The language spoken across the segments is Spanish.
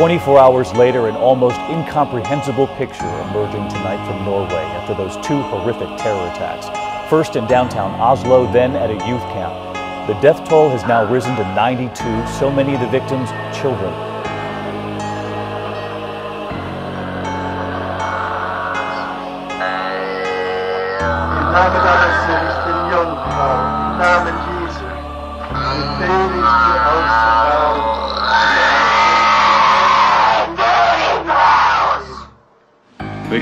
24 hours later, an almost incomprehensible picture emerging tonight from Norway after those two horrific terror attacks. First in downtown Oslo, then at a youth camp. The death toll has now risen to 92, so many of the victims children. Im Namen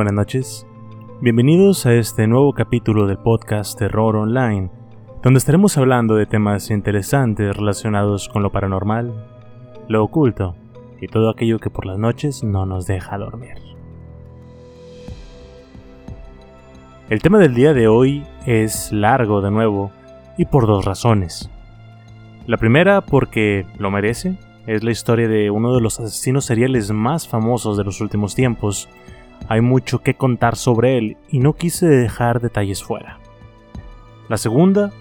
buenas noches. Bienvenidos a este nuevo capítulo del podcast Terror Online, donde estaremos hablando de temas interesantes relacionados con lo paranormal, lo oculto y todo aquello que por las noches no nos deja dormir. El tema del día de hoy es largo de nuevo y por dos razones. La primera porque lo merece, es la historia de uno de los asesinos seriales más famosos de los últimos tiempos. Hay mucho que contar sobre él y no quise dejar detalles fuera. La segunda,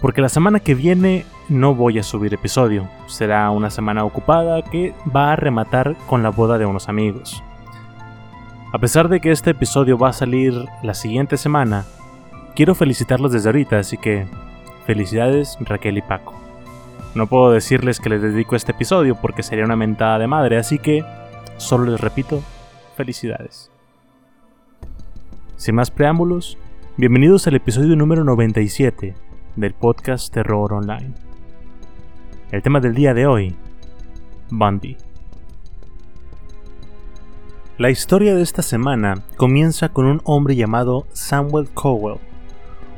porque la semana que viene no voy a subir episodio. Será una semana ocupada que va a rematar con la boda de unos amigos. A pesar de que este episodio va a salir la siguiente semana, quiero felicitarlos desde ahorita, así que felicidades Raquel y Paco. No puedo decirles que les dedico este episodio porque sería una mentada de madre, así que solo les repito, felicidades. Sin más preámbulos, bienvenidos al episodio número 97 del podcast Terror Online. El tema del día de hoy, Bundy. La historia de esta semana comienza con un hombre llamado Samuel Cowell,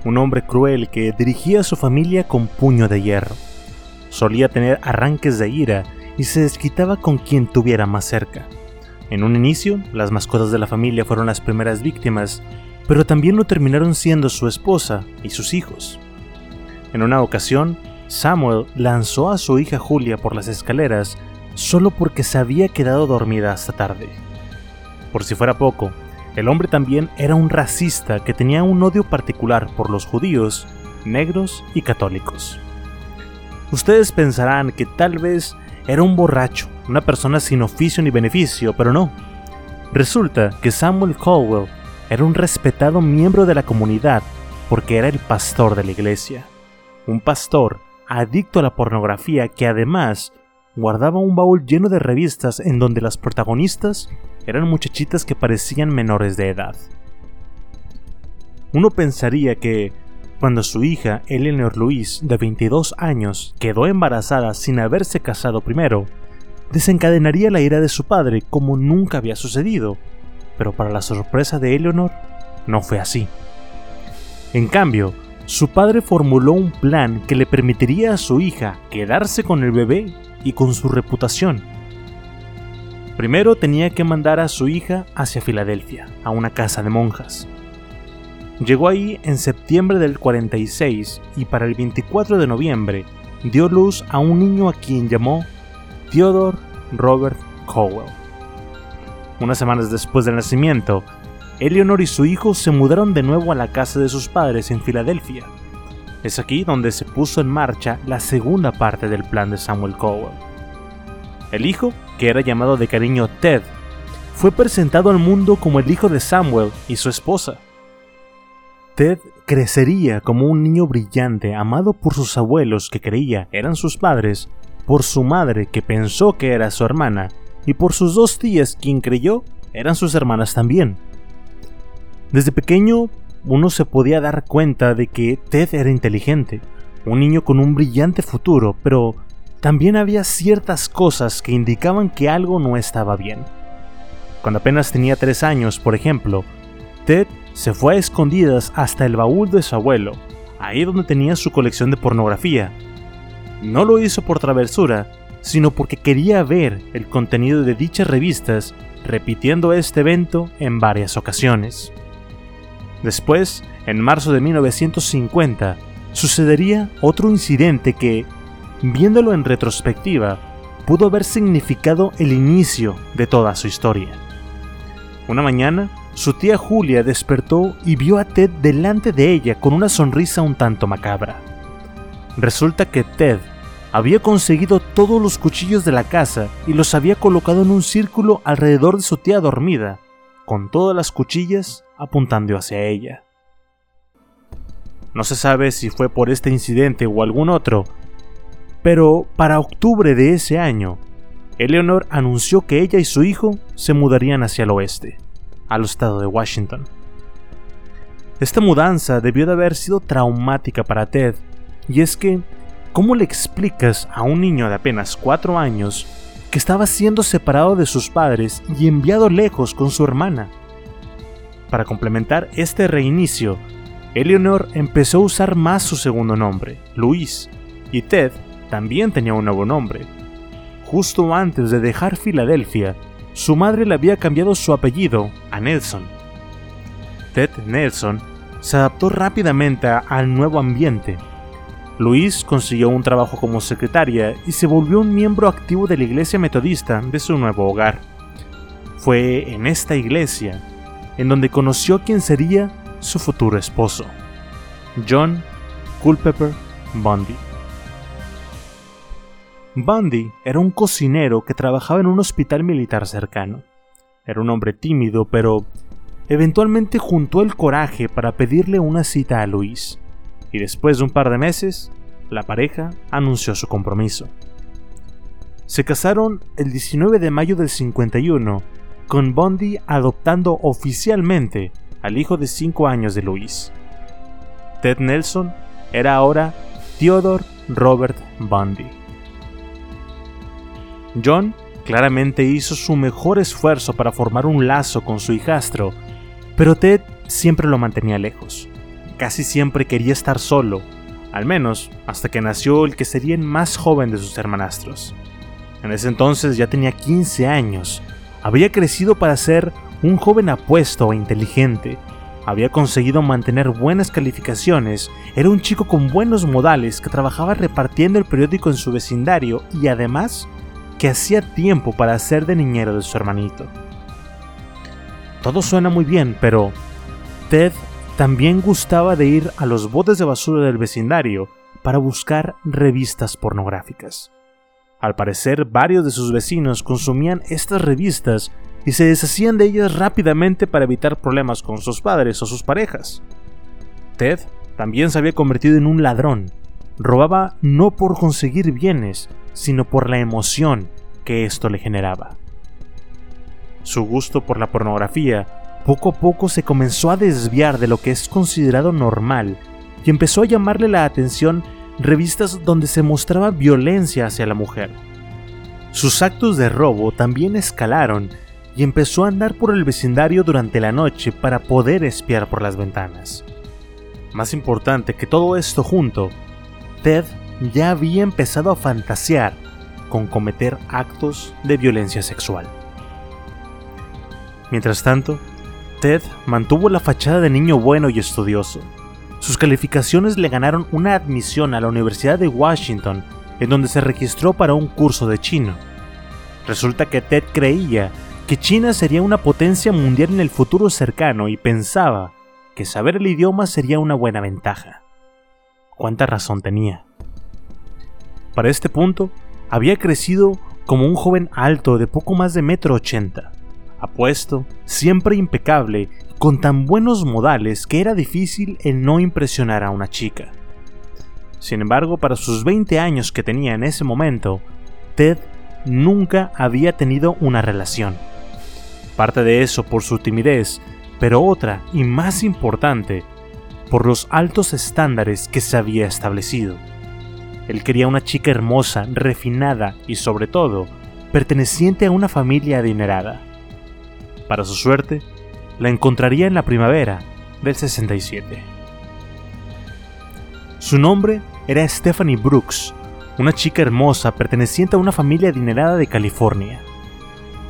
un hombre cruel que dirigía a su familia con puño de hierro. Solía tener arranques de ira y se desquitaba con quien tuviera más cerca. En un inicio, las mascotas de la familia fueron las primeras víctimas, pero también lo terminaron siendo su esposa y sus hijos. En una ocasión, Samuel lanzó a su hija Julia por las escaleras solo porque se había quedado dormida hasta tarde. Por si fuera poco, el hombre también era un racista que tenía un odio particular por los judíos, negros y católicos. Ustedes pensarán que tal vez era un borracho, una persona sin oficio ni beneficio, pero no. Resulta que Samuel Caldwell era un respetado miembro de la comunidad porque era el pastor de la iglesia. Un pastor adicto a la pornografía que además guardaba un baúl lleno de revistas en donde las protagonistas eran muchachitas que parecían menores de edad. Uno pensaría que, cuando su hija Eleanor Louise, de 22 años, quedó embarazada sin haberse casado primero, desencadenaría la ira de su padre como nunca había sucedido, pero para la sorpresa de Eleanor, no fue así. En cambio, su padre formuló un plan que le permitiría a su hija quedarse con el bebé y con su reputación. Primero tenía que mandar a su hija hacia Filadelfia, a una casa de monjas. Llegó ahí en septiembre del 46 y para el 24 de noviembre dio luz a un niño a quien llamó Theodore Robert Cowell. Unas semanas después del nacimiento, Eleanor y su hijo se mudaron de nuevo a la casa de sus padres en Filadelfia. Es aquí donde se puso en marcha la segunda parte del plan de Samuel Cowell. El hijo, que era llamado de cariño Ted, fue presentado al mundo como el hijo de Samuel y su esposa. Ted crecería como un niño brillante, amado por sus abuelos que creía eran sus padres, por su madre que pensó que era su hermana, y por sus dos tías quien creyó eran sus hermanas también. Desde pequeño uno se podía dar cuenta de que Ted era inteligente, un niño con un brillante futuro, pero también había ciertas cosas que indicaban que algo no estaba bien. Cuando apenas tenía tres años, por ejemplo, Ted se fue a escondidas hasta el baúl de su abuelo, ahí donde tenía su colección de pornografía. No lo hizo por travesura, sino porque quería ver el contenido de dichas revistas, repitiendo este evento en varias ocasiones. Después, en marzo de 1950, sucedería otro incidente que, viéndolo en retrospectiva, pudo haber significado el inicio de toda su historia. Una mañana, su tía Julia despertó y vio a Ted delante de ella con una sonrisa un tanto macabra. Resulta que Ted había conseguido todos los cuchillos de la casa y los había colocado en un círculo alrededor de su tía dormida, con todas las cuchillas apuntando hacia ella. No se sabe si fue por este incidente o algún otro, pero para octubre de ese año, Eleanor anunció que ella y su hijo se mudarían hacia el oeste, al estado de Washington. Esta mudanza debió de haber sido traumática para Ted, y es que, ¿cómo le explicas a un niño de apenas 4 años que estaba siendo separado de sus padres y enviado lejos con su hermana? Para complementar este reinicio, Eleanor empezó a usar más su segundo nombre, Luis, y Ted también tenía un nuevo nombre. Justo antes de dejar Filadelfia, su madre le había cambiado su apellido a Nelson. Ted Nelson se adaptó rápidamente al nuevo ambiente. Luis consiguió un trabajo como secretaria y se volvió un miembro activo de la iglesia metodista de su nuevo hogar. Fue en esta iglesia en donde conoció a quien sería su futuro esposo, John Culpeper Bundy. Bundy era un cocinero que trabajaba en un hospital militar cercano. Era un hombre tímido, pero eventualmente juntó el coraje para pedirle una cita a Luis, y después de un par de meses, la pareja anunció su compromiso. Se casaron el 19 de mayo del 51 con Bundy adoptando oficialmente al hijo de 5 años de Luis. Ted Nelson era ahora Theodore Robert Bundy. John claramente hizo su mejor esfuerzo para formar un lazo con su hijastro, pero Ted siempre lo mantenía lejos. Casi siempre quería estar solo, al menos hasta que nació el que sería el más joven de sus hermanastros. En ese entonces ya tenía 15 años había crecido para ser un joven apuesto e inteligente. Había conseguido mantener buenas calificaciones, era un chico con buenos modales que trabajaba repartiendo el periódico en su vecindario y además que hacía tiempo para ser de niñero de su hermanito. Todo suena muy bien, pero Ted también gustaba de ir a los botes de basura del vecindario para buscar revistas pornográficas. Al parecer, varios de sus vecinos consumían estas revistas y se deshacían de ellas rápidamente para evitar problemas con sus padres o sus parejas. Ted también se había convertido en un ladrón. Robaba no por conseguir bienes, sino por la emoción que esto le generaba. Su gusto por la pornografía poco a poco se comenzó a desviar de lo que es considerado normal y empezó a llamarle la atención revistas donde se mostraba violencia hacia la mujer. Sus actos de robo también escalaron y empezó a andar por el vecindario durante la noche para poder espiar por las ventanas. Más importante que todo esto junto, Ted ya había empezado a fantasear con cometer actos de violencia sexual. Mientras tanto, Ted mantuvo la fachada de niño bueno y estudioso, sus calificaciones le ganaron una admisión a la Universidad de Washington, en donde se registró para un curso de chino. Resulta que Ted creía que China sería una potencia mundial en el futuro cercano y pensaba que saber el idioma sería una buena ventaja. ¿Cuánta razón tenía? Para este punto, había crecido como un joven alto de poco más de metro ochenta, apuesto, siempre impecable con tan buenos modales que era difícil el no impresionar a una chica. Sin embargo, para sus 20 años que tenía en ese momento, Ted nunca había tenido una relación. Parte de eso por su timidez, pero otra, y más importante, por los altos estándares que se había establecido. Él quería una chica hermosa, refinada y sobre todo, perteneciente a una familia adinerada. Para su suerte, la encontraría en la primavera del 67. Su nombre era Stephanie Brooks, una chica hermosa perteneciente a una familia adinerada de California.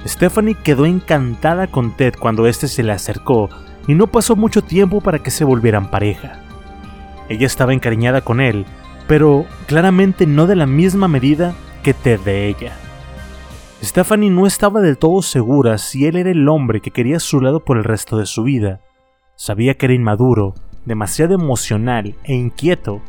Stephanie quedó encantada con Ted cuando éste se le acercó y no pasó mucho tiempo para que se volvieran pareja. Ella estaba encariñada con él, pero claramente no de la misma medida que Ted de ella. Stephanie no estaba del todo segura si él era el hombre que quería a su lado por el resto de su vida. Sabía que era inmaduro, demasiado emocional e inquieto.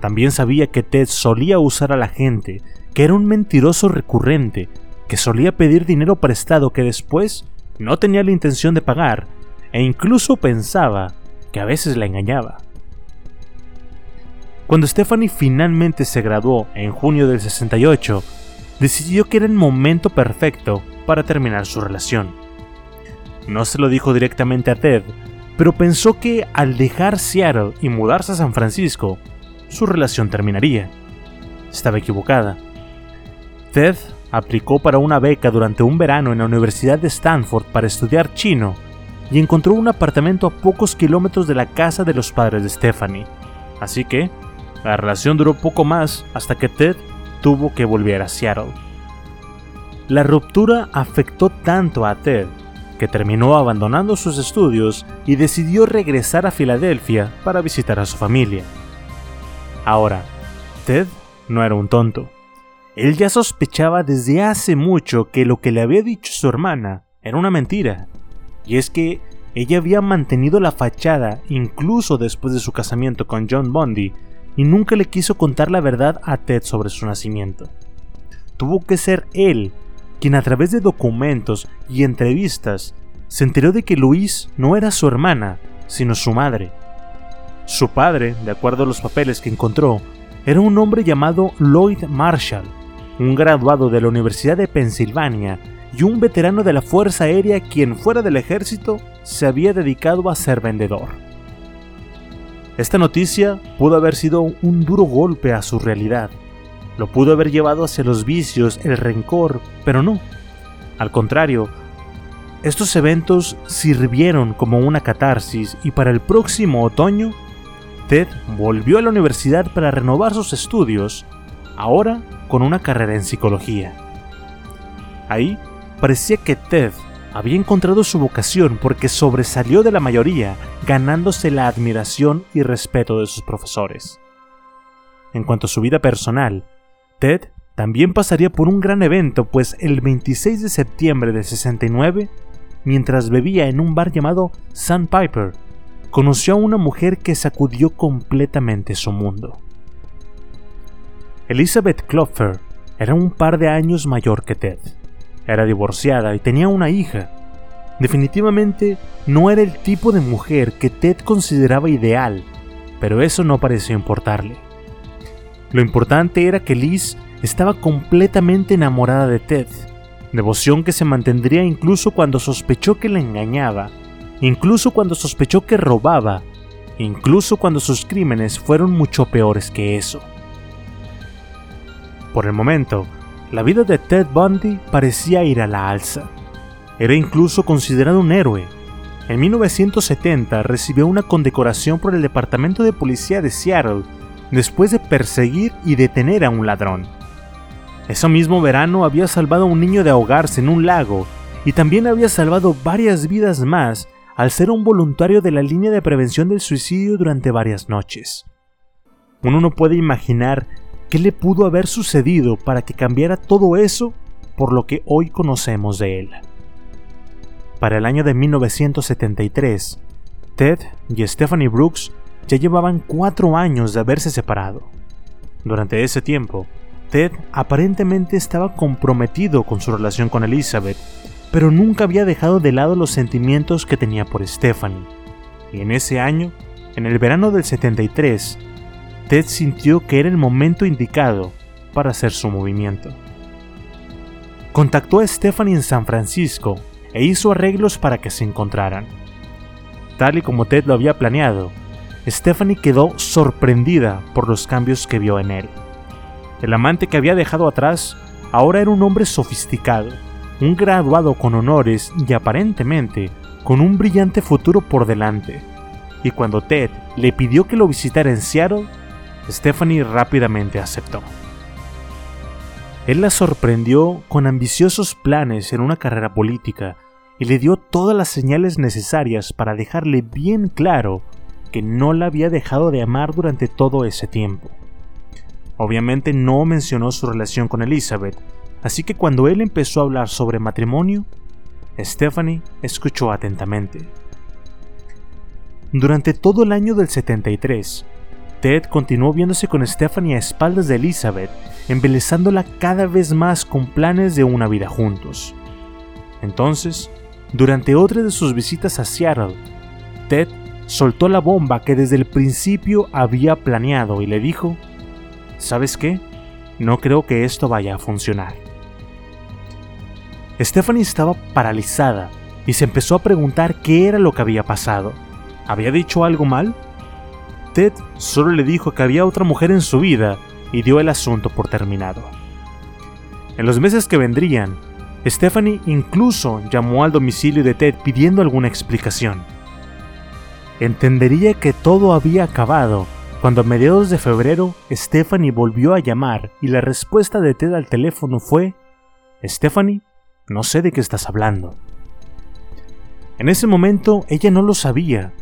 También sabía que Ted solía usar a la gente, que era un mentiroso recurrente, que solía pedir dinero prestado que después no tenía la intención de pagar, e incluso pensaba que a veces la engañaba. Cuando Stephanie finalmente se graduó en junio del 68, decidió que era el momento perfecto para terminar su relación. No se lo dijo directamente a Ted, pero pensó que al dejar Seattle y mudarse a San Francisco, su relación terminaría. Estaba equivocada. Ted aplicó para una beca durante un verano en la Universidad de Stanford para estudiar chino y encontró un apartamento a pocos kilómetros de la casa de los padres de Stephanie. Así que, la relación duró poco más hasta que Ted tuvo que volver a Seattle. La ruptura afectó tanto a Ted que terminó abandonando sus estudios y decidió regresar a Filadelfia para visitar a su familia. Ahora, Ted no era un tonto. Él ya sospechaba desde hace mucho que lo que le había dicho su hermana era una mentira, y es que ella había mantenido la fachada incluso después de su casamiento con John Bundy y nunca le quiso contar la verdad a Ted sobre su nacimiento. Tuvo que ser él quien a través de documentos y entrevistas se enteró de que Louise no era su hermana, sino su madre. Su padre, de acuerdo a los papeles que encontró, era un hombre llamado Lloyd Marshall, un graduado de la Universidad de Pensilvania y un veterano de la Fuerza Aérea quien fuera del ejército se había dedicado a ser vendedor. Esta noticia pudo haber sido un duro golpe a su realidad. Lo pudo haber llevado hacia los vicios, el rencor, pero no. Al contrario, estos eventos sirvieron como una catarsis y para el próximo otoño, Ted volvió a la universidad para renovar sus estudios, ahora con una carrera en psicología. Ahí parecía que Ted había encontrado su vocación porque sobresalió de la mayoría, ganándose la admiración y respeto de sus profesores. En cuanto a su vida personal, Ted también pasaría por un gran evento, pues el 26 de septiembre de 69, mientras bebía en un bar llamado Sandpiper, conoció a una mujer que sacudió completamente su mundo. Elizabeth Klopfer era un par de años mayor que Ted. Era divorciada y tenía una hija. Definitivamente no era el tipo de mujer que Ted consideraba ideal, pero eso no pareció importarle. Lo importante era que Liz estaba completamente enamorada de Ted, devoción que se mantendría incluso cuando sospechó que la engañaba, incluso cuando sospechó que robaba, incluso cuando sus crímenes fueron mucho peores que eso. Por el momento, la vida de Ted Bundy parecía ir a la alza. Era incluso considerado un héroe. En 1970 recibió una condecoración por el Departamento de Policía de Seattle después de perseguir y detener a un ladrón. Ese mismo verano había salvado a un niño de ahogarse en un lago y también había salvado varias vidas más al ser un voluntario de la línea de prevención del suicidio durante varias noches. Uno no puede imaginar ¿Qué le pudo haber sucedido para que cambiara todo eso por lo que hoy conocemos de él? Para el año de 1973, Ted y Stephanie Brooks ya llevaban cuatro años de haberse separado. Durante ese tiempo, Ted aparentemente estaba comprometido con su relación con Elizabeth, pero nunca había dejado de lado los sentimientos que tenía por Stephanie. Y en ese año, en el verano del 73, Ted sintió que era el momento indicado para hacer su movimiento. Contactó a Stephanie en San Francisco e hizo arreglos para que se encontraran. Tal y como Ted lo había planeado, Stephanie quedó sorprendida por los cambios que vio en él. El amante que había dejado atrás ahora era un hombre sofisticado, un graduado con honores y aparentemente con un brillante futuro por delante. Y cuando Ted le pidió que lo visitara en Seattle, Stephanie rápidamente aceptó. Él la sorprendió con ambiciosos planes en una carrera política y le dio todas las señales necesarias para dejarle bien claro que no la había dejado de amar durante todo ese tiempo. Obviamente no mencionó su relación con Elizabeth, así que cuando él empezó a hablar sobre matrimonio, Stephanie escuchó atentamente. Durante todo el año del 73, Ted continuó viéndose con Stephanie a espaldas de Elizabeth, embelezándola cada vez más con planes de una vida juntos. Entonces, durante otra de sus visitas a Seattle, Ted soltó la bomba que desde el principio había planeado y le dijo, ¿sabes qué? No creo que esto vaya a funcionar. Stephanie estaba paralizada y se empezó a preguntar qué era lo que había pasado. ¿Había dicho algo mal? Ted solo le dijo que había otra mujer en su vida y dio el asunto por terminado. En los meses que vendrían, Stephanie incluso llamó al domicilio de Ted pidiendo alguna explicación. Entendería que todo había acabado cuando a mediados de febrero Stephanie volvió a llamar y la respuesta de Ted al teléfono fue, Stephanie, no sé de qué estás hablando. En ese momento ella no lo sabía,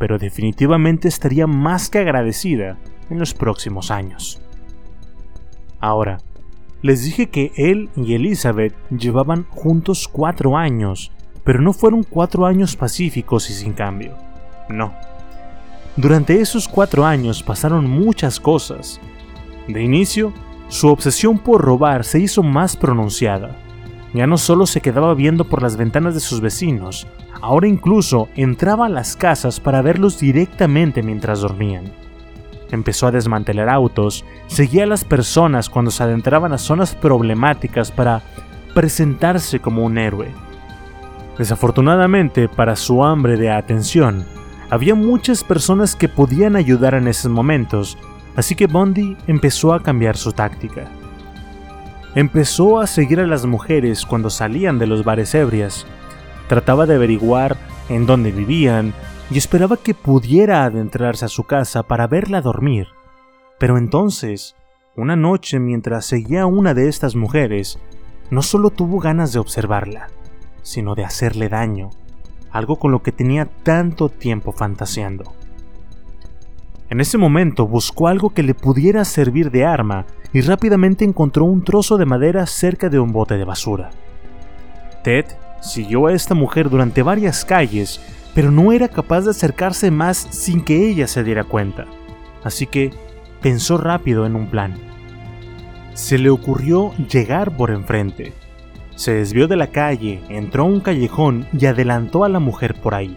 pero definitivamente estaría más que agradecida en los próximos años. Ahora, les dije que él y Elizabeth llevaban juntos cuatro años, pero no fueron cuatro años pacíficos y sin cambio. No. Durante esos cuatro años pasaron muchas cosas. De inicio, su obsesión por robar se hizo más pronunciada. Ya no solo se quedaba viendo por las ventanas de sus vecinos, ahora incluso entraba a las casas para verlos directamente mientras dormían. Empezó a desmantelar autos, seguía a las personas cuando se adentraban a zonas problemáticas para presentarse como un héroe. Desafortunadamente, para su hambre de atención, había muchas personas que podían ayudar en esos momentos, así que Bondi empezó a cambiar su táctica. Empezó a seguir a las mujeres cuando salían de los bares ebrias. Trataba de averiguar en dónde vivían y esperaba que pudiera adentrarse a su casa para verla dormir. Pero entonces, una noche mientras seguía a una de estas mujeres, no solo tuvo ganas de observarla, sino de hacerle daño algo con lo que tenía tanto tiempo fantaseando. En ese momento buscó algo que le pudiera servir de arma y rápidamente encontró un trozo de madera cerca de un bote de basura. Ted siguió a esta mujer durante varias calles, pero no era capaz de acercarse más sin que ella se diera cuenta, así que pensó rápido en un plan. Se le ocurrió llegar por enfrente, se desvió de la calle, entró a un callejón y adelantó a la mujer por ahí.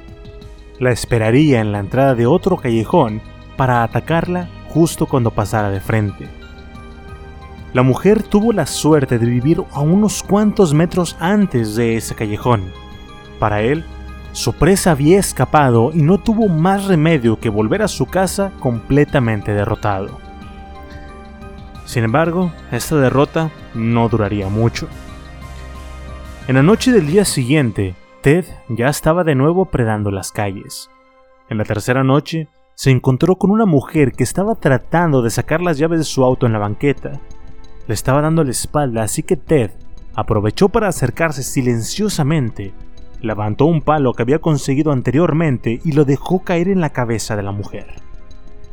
La esperaría en la entrada de otro callejón para atacarla justo cuando pasara de frente. La mujer tuvo la suerte de vivir a unos cuantos metros antes de ese callejón. Para él, su presa había escapado y no tuvo más remedio que volver a su casa completamente derrotado. Sin embargo, esta derrota no duraría mucho. En la noche del día siguiente, Ted ya estaba de nuevo predando las calles. En la tercera noche, se encontró con una mujer que estaba tratando de sacar las llaves de su auto en la banqueta. Le estaba dando la espalda, así que Ted aprovechó para acercarse silenciosamente, levantó un palo que había conseguido anteriormente y lo dejó caer en la cabeza de la mujer.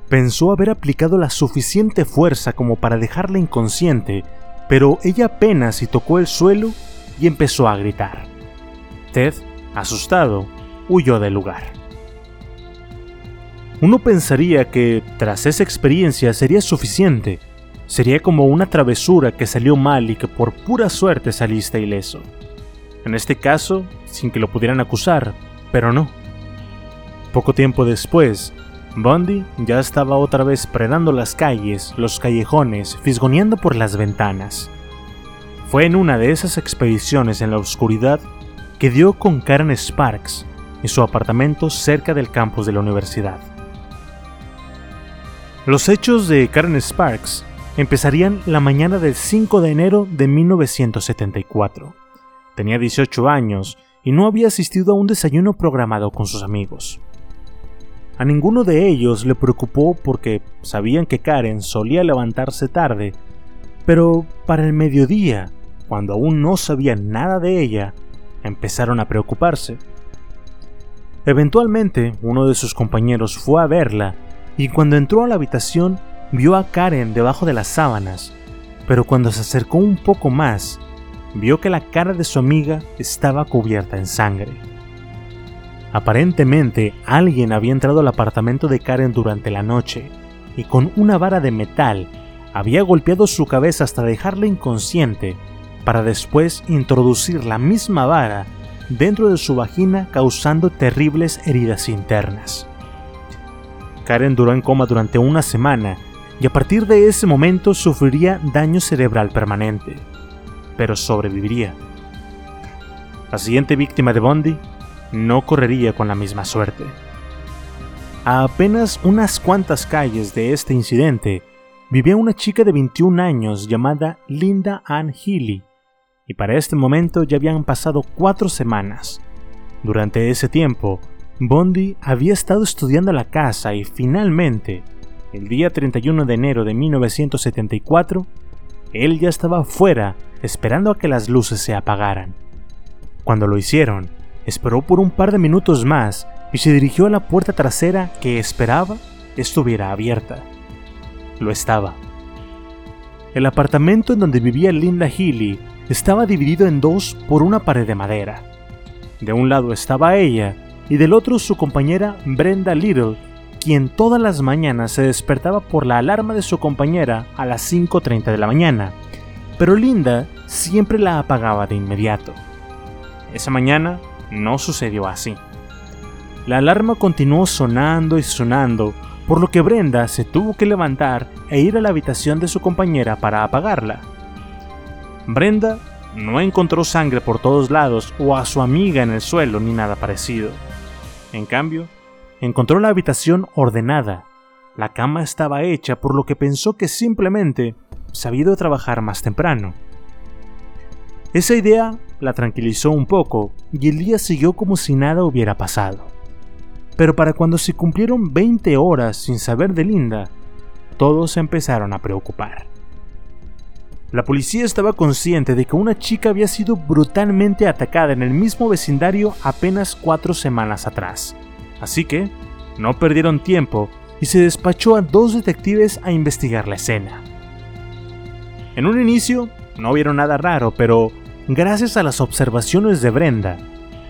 Pensó haber aplicado la suficiente fuerza como para dejarla inconsciente, pero ella apenas si tocó el suelo y empezó a gritar. Ted, asustado, huyó del lugar. Uno pensaría que tras esa experiencia sería suficiente, sería como una travesura que salió mal y que por pura suerte saliste ileso. En este caso, sin que lo pudieran acusar, pero no. Poco tiempo después, Bundy ya estaba otra vez predando las calles, los callejones, fisgoneando por las ventanas. Fue en una de esas expediciones en la oscuridad que dio con Karen Sparks, y su apartamento cerca del campus de la universidad. Los hechos de Karen Sparks empezarían la mañana del 5 de enero de 1974. Tenía 18 años y no había asistido a un desayuno programado con sus amigos. A ninguno de ellos le preocupó porque sabían que Karen solía levantarse tarde, pero para el mediodía, cuando aún no sabían nada de ella, empezaron a preocuparse. Eventualmente, uno de sus compañeros fue a verla y cuando entró a la habitación vio a Karen debajo de las sábanas, pero cuando se acercó un poco más, vio que la cara de su amiga estaba cubierta en sangre. Aparentemente, alguien había entrado al apartamento de Karen durante la noche y con una vara de metal había golpeado su cabeza hasta dejarla inconsciente, para después introducir la misma vara dentro de su vagina causando terribles heridas internas. Karen duró en coma durante una semana y a partir de ese momento sufriría daño cerebral permanente, pero sobreviviría. La siguiente víctima de Bondi no correría con la misma suerte. A apenas unas cuantas calles de este incidente vivía una chica de 21 años llamada Linda Ann Healy, y para este momento ya habían pasado cuatro semanas. Durante ese tiempo, Bondi había estado estudiando la casa y finalmente el día 31 de enero de 1974, él ya estaba fuera esperando a que las luces se apagaran. Cuando lo hicieron, esperó por un par de minutos más y se dirigió a la puerta trasera que esperaba estuviera abierta. Lo estaba. El apartamento en donde vivía Linda Healy estaba dividido en dos por una pared de madera. De un lado estaba ella y del otro su compañera Brenda Little, quien todas las mañanas se despertaba por la alarma de su compañera a las 5.30 de la mañana, pero Linda siempre la apagaba de inmediato. Esa mañana no sucedió así. La alarma continuó sonando y sonando, por lo que Brenda se tuvo que levantar e ir a la habitación de su compañera para apagarla. Brenda no encontró sangre por todos lados o a su amiga en el suelo ni nada parecido. En cambio, Encontró la habitación ordenada. La cama estaba hecha por lo que pensó que simplemente había ido trabajar más temprano. Esa idea la tranquilizó un poco y el día siguió como si nada hubiera pasado. Pero para cuando se cumplieron 20 horas sin saber de Linda, todos se empezaron a preocupar. La policía estaba consciente de que una chica había sido brutalmente atacada en el mismo vecindario apenas cuatro semanas atrás Así que no perdieron tiempo y se despachó a dos detectives a investigar la escena. En un inicio no vieron nada raro, pero gracias a las observaciones de Brenda,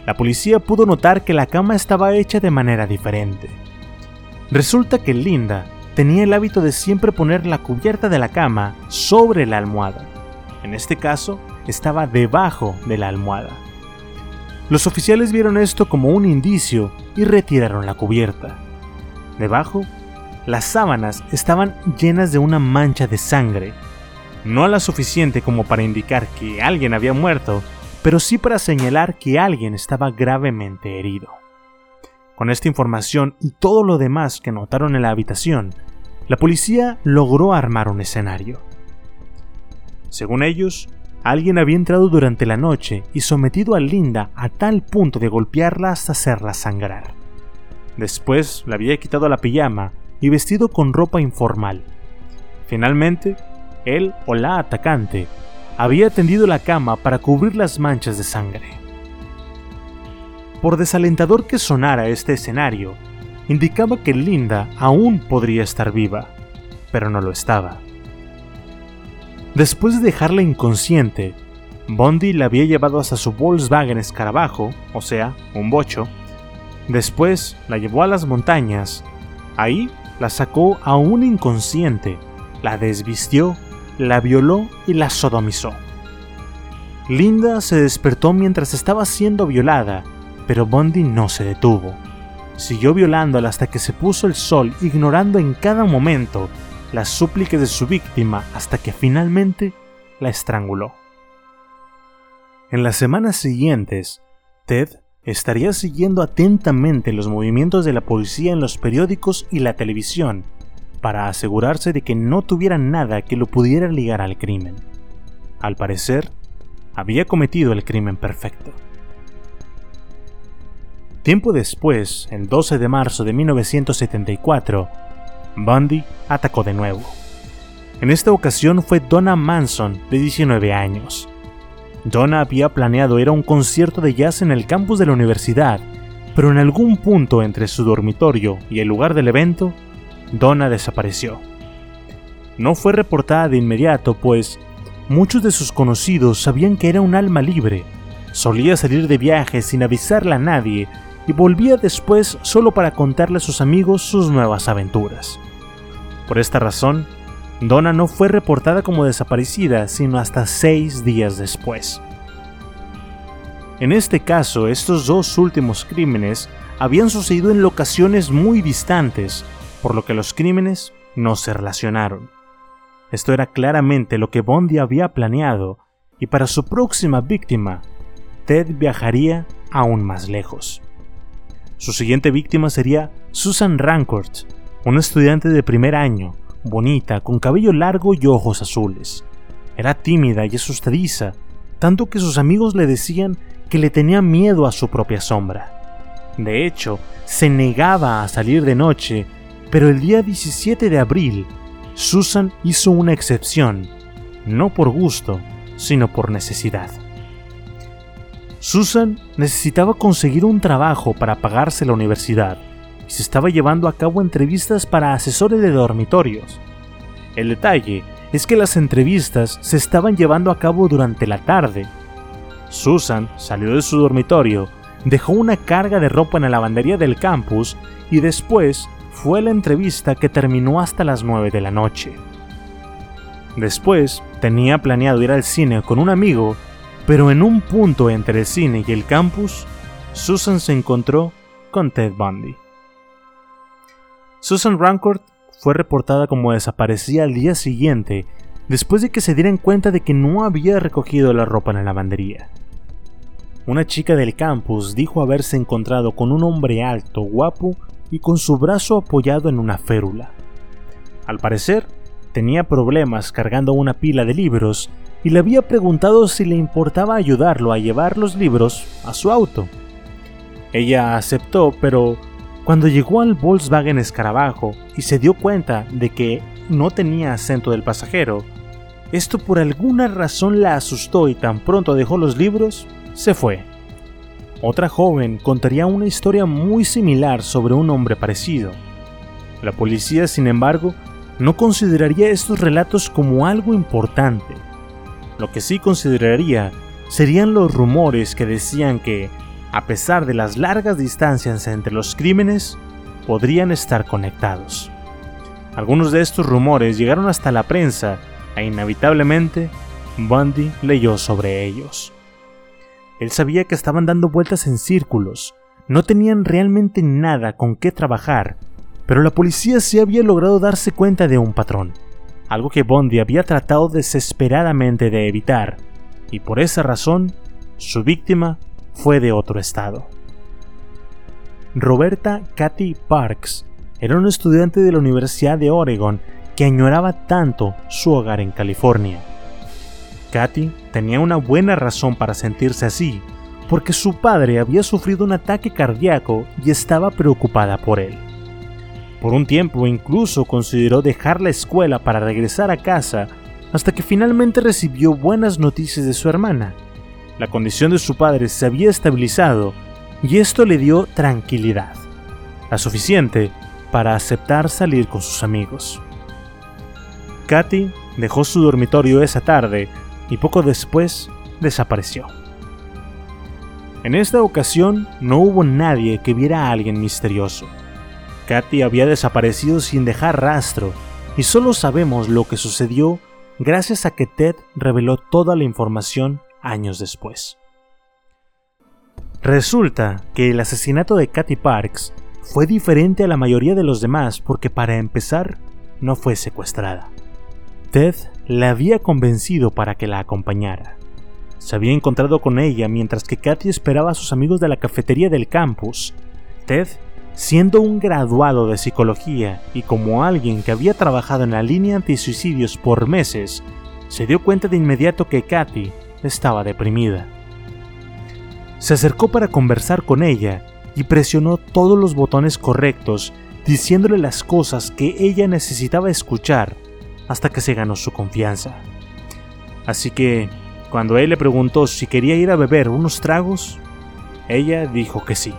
la policía pudo notar que la cama estaba hecha de manera diferente. Resulta que Linda tenía el hábito de siempre poner la cubierta de la cama sobre la almohada. En este caso, estaba debajo de la almohada. Los oficiales vieron esto como un indicio y retiraron la cubierta. Debajo, las sábanas estaban llenas de una mancha de sangre, no la suficiente como para indicar que alguien había muerto, pero sí para señalar que alguien estaba gravemente herido. Con esta información y todo lo demás que notaron en la habitación, la policía logró armar un escenario. Según ellos, Alguien había entrado durante la noche y sometido a Linda a tal punto de golpearla hasta hacerla sangrar. Después la había quitado la pijama y vestido con ropa informal. Finalmente, él o la atacante había tendido la cama para cubrir las manchas de sangre. Por desalentador que sonara este escenario, indicaba que Linda aún podría estar viva, pero no lo estaba. Después de dejarla inconsciente, Bondi la había llevado hasta su Volkswagen escarabajo, o sea, un bocho. Después la llevó a las montañas. Ahí la sacó aún inconsciente, la desvistió, la violó y la sodomizó. Linda se despertó mientras estaba siendo violada, pero Bondi no se detuvo. Siguió violándola hasta que se puso el sol, ignorando en cada momento las súplicas de su víctima hasta que finalmente la estranguló. En las semanas siguientes, Ted estaría siguiendo atentamente los movimientos de la policía en los periódicos y la televisión para asegurarse de que no tuviera nada que lo pudiera ligar al crimen. Al parecer, había cometido el crimen perfecto. Tiempo después, el 12 de marzo de 1974, Bundy atacó de nuevo. En esta ocasión fue Donna Manson, de 19 años. Donna había planeado ir a un concierto de jazz en el campus de la universidad, pero en algún punto entre su dormitorio y el lugar del evento, Donna desapareció. No fue reportada de inmediato, pues muchos de sus conocidos sabían que era un alma libre. Solía salir de viaje sin avisarle a nadie y volvía después solo para contarle a sus amigos sus nuevas aventuras. Por esta razón, Donna no fue reportada como desaparecida sino hasta seis días después. En este caso, estos dos últimos crímenes habían sucedido en locaciones muy distantes, por lo que los crímenes no se relacionaron. Esto era claramente lo que Bondi había planeado, y para su próxima víctima, Ted viajaría aún más lejos. Su siguiente víctima sería Susan Rancourt, una estudiante de primer año, bonita, con cabello largo y ojos azules. Era tímida y asustadiza, tanto que sus amigos le decían que le tenía miedo a su propia sombra. De hecho, se negaba a salir de noche, pero el día 17 de abril, Susan hizo una excepción, no por gusto, sino por necesidad. Susan necesitaba conseguir un trabajo para pagarse la universidad se estaba llevando a cabo entrevistas para asesores de dormitorios. El detalle es que las entrevistas se estaban llevando a cabo durante la tarde. Susan salió de su dormitorio, dejó una carga de ropa en la lavandería del campus y después fue la entrevista que terminó hasta las 9 de la noche. Después tenía planeado ir al cine con un amigo pero en un punto entre el cine y el campus, Susan se encontró con Ted Bundy. Susan Rancourt fue reportada como desaparecida al día siguiente después de que se dieran cuenta de que no había recogido la ropa en la lavandería. Una chica del campus dijo haberse encontrado con un hombre alto, guapo y con su brazo apoyado en una férula. Al parecer, tenía problemas cargando una pila de libros y le había preguntado si le importaba ayudarlo a llevar los libros a su auto. Ella aceptó, pero cuando llegó al Volkswagen Escarabajo y se dio cuenta de que no tenía acento del pasajero, esto por alguna razón la asustó y tan pronto dejó los libros, se fue. Otra joven contaría una historia muy similar sobre un hombre parecido. La policía, sin embargo, no consideraría estos relatos como algo importante, lo que sí consideraría serían los rumores que decían que, a pesar de las largas distancias entre los crímenes, podrían estar conectados. Algunos de estos rumores llegaron hasta la prensa e inevitablemente Bundy leyó sobre ellos. Él sabía que estaban dando vueltas en círculos, no tenían realmente nada con qué trabajar, pero la policía sí había logrado darse cuenta de un patrón algo que Bondi había tratado desesperadamente de evitar, y por esa razón su víctima fue de otro estado. Roberta Cathy Parks era una estudiante de la Universidad de Oregon que añoraba tanto su hogar en California. Cathy tenía una buena razón para sentirse así, porque su padre había sufrido un ataque cardíaco y estaba preocupada por él. Por un tiempo incluso consideró dejar la escuela para regresar a casa hasta que finalmente recibió buenas noticias de su hermana. La condición de su padre se había estabilizado y esto le dio tranquilidad, la suficiente para aceptar salir con sus amigos. Katy dejó su dormitorio esa tarde y poco después desapareció. En esta ocasión no hubo nadie que viera a alguien misterioso. Katy había desaparecido sin dejar rastro, y solo sabemos lo que sucedió gracias a que Ted reveló toda la información años después. Resulta que el asesinato de Katy Parks fue diferente a la mayoría de los demás porque para empezar no fue secuestrada. Ted la había convencido para que la acompañara. se había encontrado con ella mientras que Katy esperaba a sus amigos de la cafetería del campus. Ted, siendo un graduado de psicología y como alguien que había trabajado en la línea antisuicidios por meses, se dio cuenta de inmediato que Katy estaba deprimida. Se acercó para conversar con ella y presionó todos los botones correctos, diciéndole las cosas que ella necesitaba escuchar hasta que se ganó su confianza. Así que, cuando él le preguntó si quería ir a beber unos tragos, ella dijo que sí.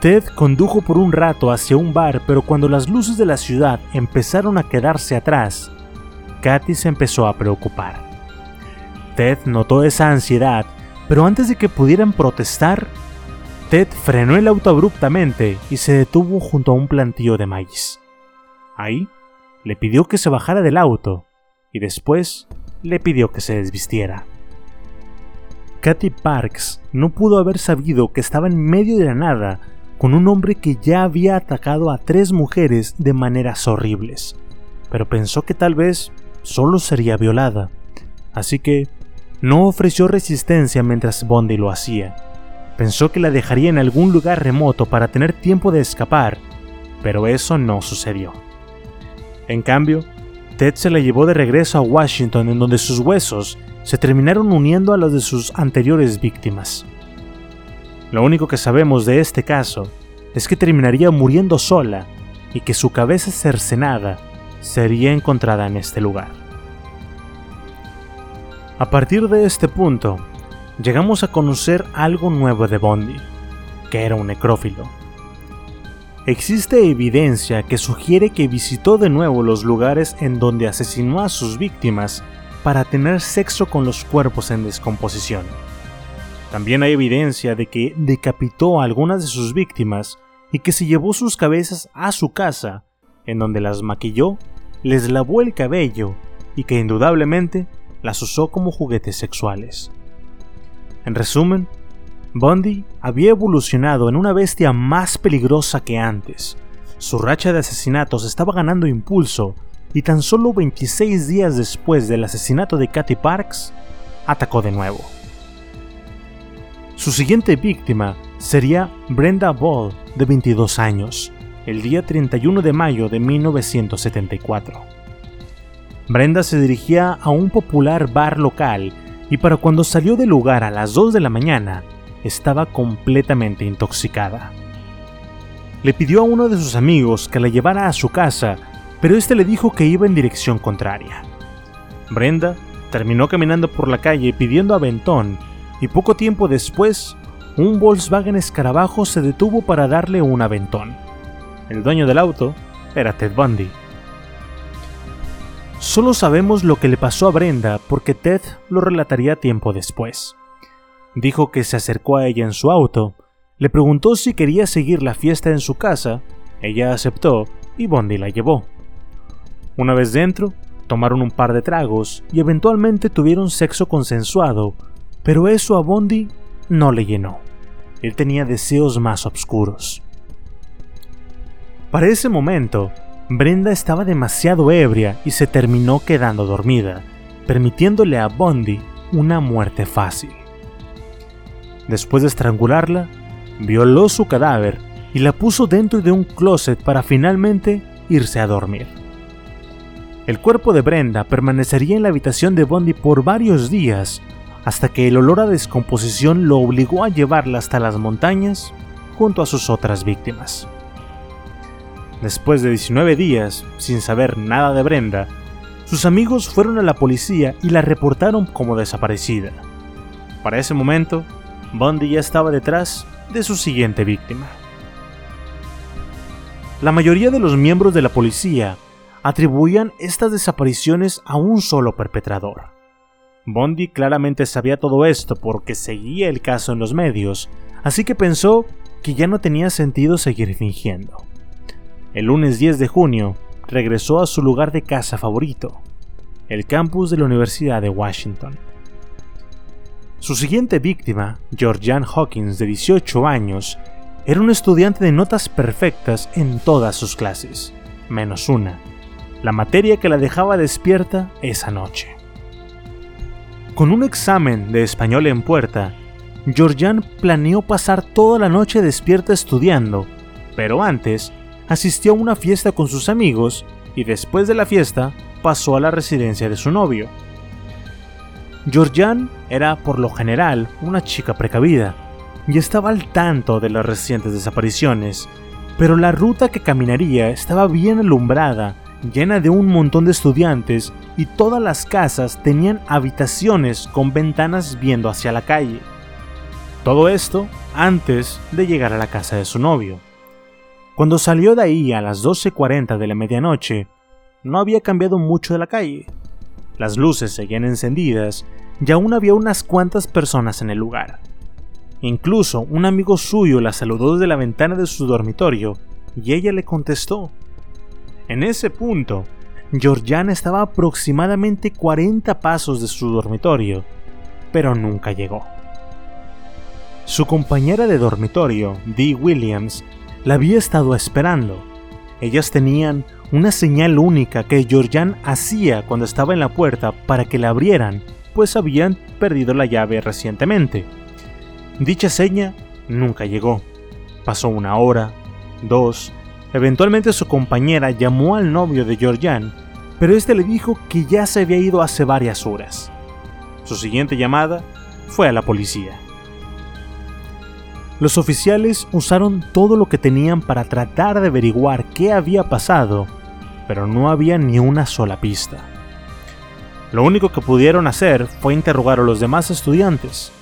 Ted condujo por un rato hacia un bar, pero cuando las luces de la ciudad empezaron a quedarse atrás, Katy se empezó a preocupar. Ted notó esa ansiedad, pero antes de que pudieran protestar, Ted frenó el auto abruptamente y se detuvo junto a un plantío de maíz. Ahí, le pidió que se bajara del auto y después le pidió que se desvistiera. Katy Parks no pudo haber sabido que estaba en medio de la nada con un hombre que ya había atacado a tres mujeres de maneras horribles, pero pensó que tal vez solo sería violada, así que no ofreció resistencia mientras Bondi lo hacía. Pensó que la dejaría en algún lugar remoto para tener tiempo de escapar, pero eso no sucedió. En cambio, Ted se la llevó de regreso a Washington en donde sus huesos se terminaron uniendo a los de sus anteriores víctimas. Lo único que sabemos de este caso es que terminaría muriendo sola y que su cabeza cercenada sería encontrada en este lugar. A partir de este punto, llegamos a conocer algo nuevo de Bondi, que era un necrófilo. Existe evidencia que sugiere que visitó de nuevo los lugares en donde asesinó a sus víctimas para tener sexo con los cuerpos en descomposición. También hay evidencia de que decapitó a algunas de sus víctimas y que se llevó sus cabezas a su casa, en donde las maquilló, les lavó el cabello y que indudablemente las usó como juguetes sexuales. En resumen, Bundy había evolucionado en una bestia más peligrosa que antes. Su racha de asesinatos estaba ganando impulso y tan solo 26 días después del asesinato de Katy Parks, atacó de nuevo. Su siguiente víctima sería Brenda Ball, de 22 años, el día 31 de mayo de 1974. Brenda se dirigía a un popular bar local y para cuando salió del lugar a las 2 de la mañana, estaba completamente intoxicada. Le pidió a uno de sus amigos que la llevara a su casa, pero este le dijo que iba en dirección contraria. Brenda terminó caminando por la calle pidiendo aventón y poco tiempo después, un Volkswagen escarabajo se detuvo para darle un aventón. El dueño del auto era Ted Bundy. Solo sabemos lo que le pasó a Brenda porque Ted lo relataría tiempo después. Dijo que se acercó a ella en su auto, le preguntó si quería seguir la fiesta en su casa, ella aceptó y Bondi la llevó. Una vez dentro, tomaron un par de tragos y eventualmente tuvieron sexo consensuado, pero eso a Bondi no le llenó. Él tenía deseos más oscuros. Para ese momento, Brenda estaba demasiado ebria y se terminó quedando dormida, permitiéndole a Bondi una muerte fácil. Después de estrangularla, violó su cadáver y la puso dentro de un closet para finalmente irse a dormir. El cuerpo de Brenda permanecería en la habitación de Bondi por varios días, hasta que el olor a descomposición lo obligó a llevarla hasta las montañas junto a sus otras víctimas. Después de 19 días, sin saber nada de Brenda, sus amigos fueron a la policía y la reportaron como desaparecida. Para ese momento, Bundy ya estaba detrás de su siguiente víctima. La mayoría de los miembros de la policía atribuían estas desapariciones a un solo perpetrador. Bondi claramente sabía todo esto porque seguía el caso en los medios, así que pensó que ya no tenía sentido seguir fingiendo. El lunes 10 de junio, regresó a su lugar de casa favorito, el campus de la Universidad de Washington. Su siguiente víctima, Georgian Hawkins, de 18 años, era un estudiante de notas perfectas en todas sus clases, menos una, la materia que la dejaba despierta esa noche. Con un examen de español en puerta, Georgian planeó pasar toda la noche despierta estudiando, pero antes asistió a una fiesta con sus amigos y después de la fiesta pasó a la residencia de su novio. Georgian era por lo general una chica precavida y estaba al tanto de las recientes desapariciones, pero la ruta que caminaría estaba bien alumbrada, llena de un montón de estudiantes y todas las casas tenían habitaciones con ventanas viendo hacia la calle. Todo esto antes de llegar a la casa de su novio. Cuando salió de ahí a las 12.40 de la medianoche, no había cambiado mucho de la calle. Las luces seguían encendidas y aún había unas cuantas personas en el lugar. Incluso un amigo suyo la saludó desde la ventana de su dormitorio y ella le contestó. En ese punto, Georgiana estaba aproximadamente 40 pasos de su dormitorio, pero nunca llegó. Su compañera de dormitorio, Dee Williams, la había estado esperando. Ellas tenían una señal única que Georgian hacía cuando estaba en la puerta para que la abrieran, pues habían perdido la llave recientemente. Dicha seña nunca llegó. Pasó una hora, dos, eventualmente su compañera llamó al novio de Georgian, pero este le dijo que ya se había ido hace varias horas. Su siguiente llamada fue a la policía. Los oficiales usaron todo lo que tenían para tratar de averiguar qué había pasado, pero no había ni una sola pista. Lo único que pudieron hacer fue interrogar a los demás estudiantes.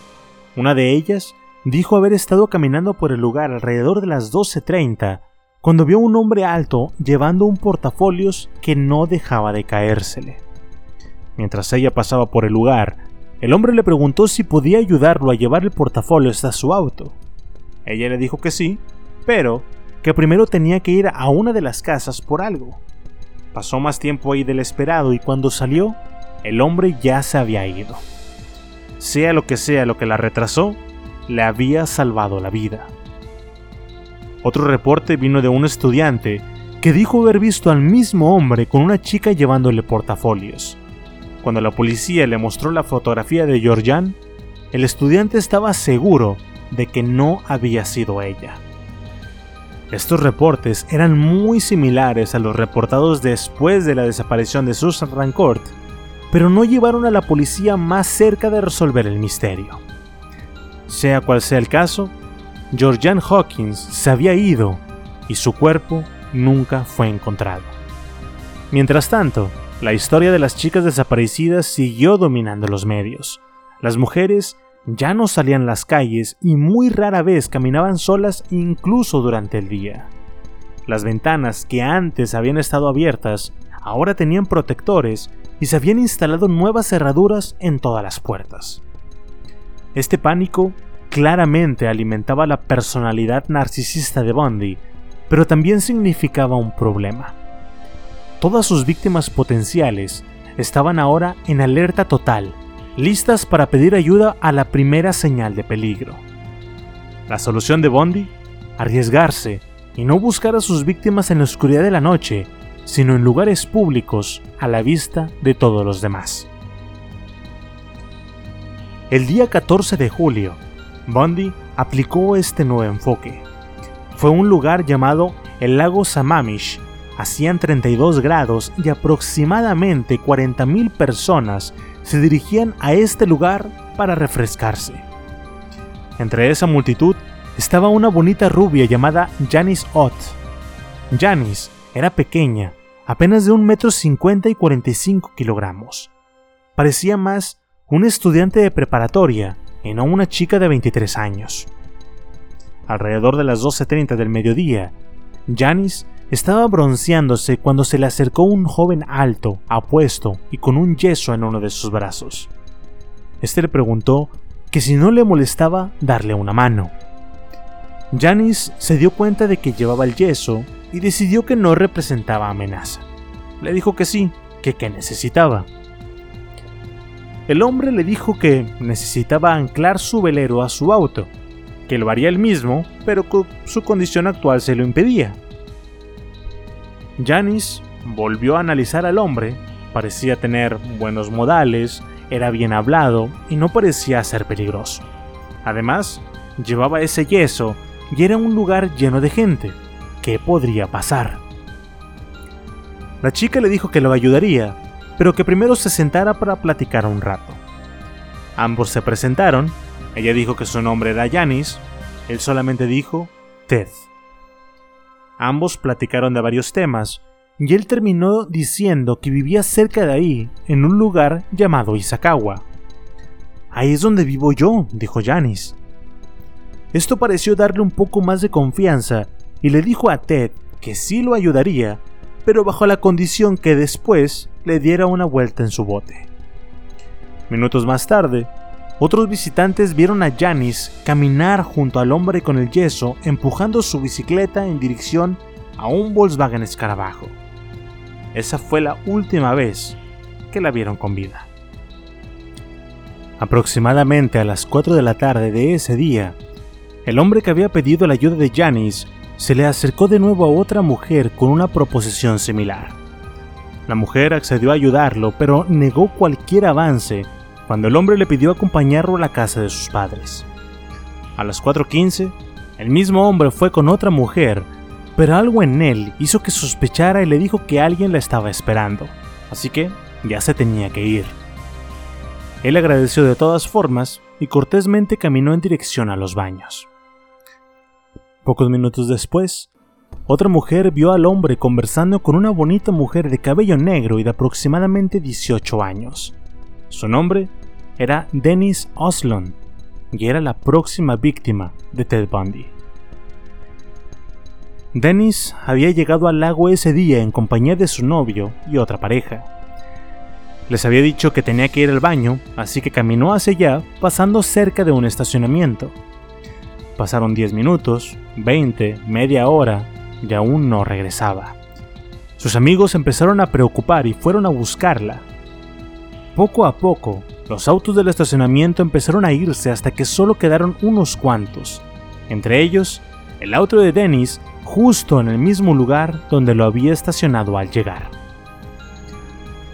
Una de ellas dijo haber estado caminando por el lugar alrededor de las 12.30 cuando vio un hombre alto llevando un portafolios que no dejaba de caérsele. Mientras ella pasaba por el lugar, el hombre le preguntó si podía ayudarlo a llevar el portafolio hasta su auto. Ella le dijo que sí, pero que primero tenía que ir a una de las casas por algo. Pasó más tiempo ahí del esperado y cuando salió, el hombre ya se había ido. Sea lo que sea lo que la retrasó, le había salvado la vida. Otro reporte vino de un estudiante que dijo haber visto al mismo hombre con una chica llevándole portafolios. Cuando la policía le mostró la fotografía de Georgian, el estudiante estaba seguro de que no había sido ella. Estos reportes eran muy similares a los reportados después de la desaparición de Susan Rancourt, pero no llevaron a la policía más cerca de resolver el misterio. Sea cual sea el caso, Georgian Hawkins se había ido y su cuerpo nunca fue encontrado. Mientras tanto, la historia de las chicas desaparecidas siguió dominando los medios. Las mujeres ya no salían las calles y muy rara vez caminaban solas incluso durante el día. Las ventanas que antes habían estado abiertas ahora tenían protectores y se habían instalado nuevas cerraduras en todas las puertas. Este pánico claramente alimentaba la personalidad narcisista de Bundy, pero también significaba un problema. Todas sus víctimas potenciales estaban ahora en alerta total listas para pedir ayuda a la primera señal de peligro. La solución de Bondi, arriesgarse y no buscar a sus víctimas en la oscuridad de la noche, sino en lugares públicos a la vista de todos los demás. El día 14 de julio, Bondi aplicó este nuevo enfoque. Fue un lugar llamado el lago Samamish. Hacían 32 grados y aproximadamente 40.000 personas se dirigían a este lugar para refrescarse. Entre esa multitud estaba una bonita rubia llamada Janice Ott. Janice era pequeña, apenas de un metro cincuenta y 45 kilogramos. Parecía más un estudiante de preparatoria y no una chica de 23 años. Alrededor de las 12.30 del mediodía, Janice estaba bronceándose cuando se le acercó un joven alto, apuesto y con un yeso en uno de sus brazos. Este le preguntó que si no le molestaba darle una mano. Janice se dio cuenta de que llevaba el yeso y decidió que no representaba amenaza. Le dijo que sí, que qué necesitaba. El hombre le dijo que necesitaba anclar su velero a su auto, que lo haría él mismo, pero que su condición actual se lo impedía. Janis volvió a analizar al hombre, parecía tener buenos modales, era bien hablado y no parecía ser peligroso. Además, llevaba ese yeso y era un lugar lleno de gente. ¿Qué podría pasar? La chica le dijo que lo ayudaría, pero que primero se sentara para platicar un rato. Ambos se presentaron, ella dijo que su nombre era Janis, él solamente dijo Ted. Ambos platicaron de varios temas, y él terminó diciendo que vivía cerca de ahí, en un lugar llamado Isakawa. Ahí es donde vivo yo, dijo Janis. Esto pareció darle un poco más de confianza y le dijo a Ted que sí lo ayudaría, pero bajo la condición que después le diera una vuelta en su bote. Minutos más tarde, otros visitantes vieron a Janis caminar junto al hombre con el yeso empujando su bicicleta en dirección a un Volkswagen escarabajo. Esa fue la última vez que la vieron con vida. Aproximadamente a las 4 de la tarde de ese día, el hombre que había pedido la ayuda de Janis se le acercó de nuevo a otra mujer con una proposición similar. La mujer accedió a ayudarlo, pero negó cualquier avance cuando el hombre le pidió acompañarlo a la casa de sus padres. A las 4.15, el mismo hombre fue con otra mujer, pero algo en él hizo que sospechara y le dijo que alguien la estaba esperando, así que ya se tenía que ir. Él agradeció de todas formas y cortésmente caminó en dirección a los baños. Pocos minutos después, otra mujer vio al hombre conversando con una bonita mujer de cabello negro y de aproximadamente 18 años. Su nombre era Dennis Oslon y era la próxima víctima de Ted Bundy. Dennis había llegado al lago ese día en compañía de su novio y otra pareja. Les había dicho que tenía que ir al baño, así que caminó hacia allá pasando cerca de un estacionamiento. Pasaron 10 minutos, 20, media hora, y aún no regresaba. Sus amigos empezaron a preocupar y fueron a buscarla. Poco a poco, los autos del estacionamiento empezaron a irse hasta que solo quedaron unos cuantos, entre ellos el auto de Dennis justo en el mismo lugar donde lo había estacionado al llegar.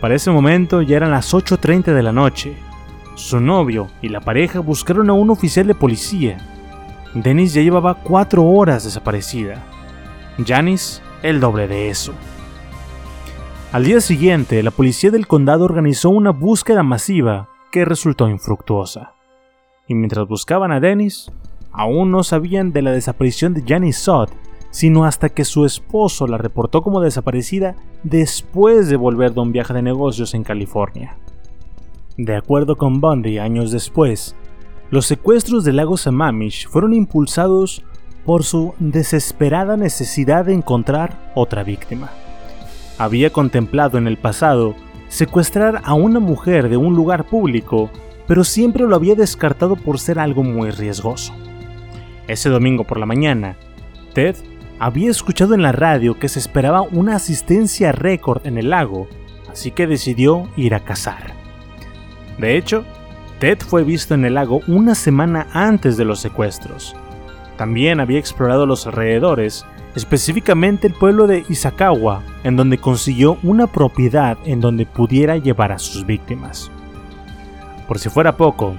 Para ese momento ya eran las 8.30 de la noche. Su novio y la pareja buscaron a un oficial de policía Dennis ya llevaba cuatro horas desaparecida. Janice, el doble de eso. Al día siguiente, la policía del condado organizó una búsqueda masiva que resultó infructuosa. Y mientras buscaban a Dennis, aún no sabían de la desaparición de Janice Sott, sino hasta que su esposo la reportó como desaparecida después de volver de un viaje de negocios en California. De acuerdo con Bundy, años después, los secuestros del lago Sammamish fueron impulsados por su desesperada necesidad de encontrar otra víctima. Había contemplado en el pasado secuestrar a una mujer de un lugar público, pero siempre lo había descartado por ser algo muy riesgoso. Ese domingo por la mañana, Ted había escuchado en la radio que se esperaba una asistencia récord en el lago, así que decidió ir a cazar. De hecho, Ted fue visto en el lago una semana antes de los secuestros. También había explorado los alrededores, específicamente el pueblo de Isakawa, en donde consiguió una propiedad en donde pudiera llevar a sus víctimas. Por si fuera poco,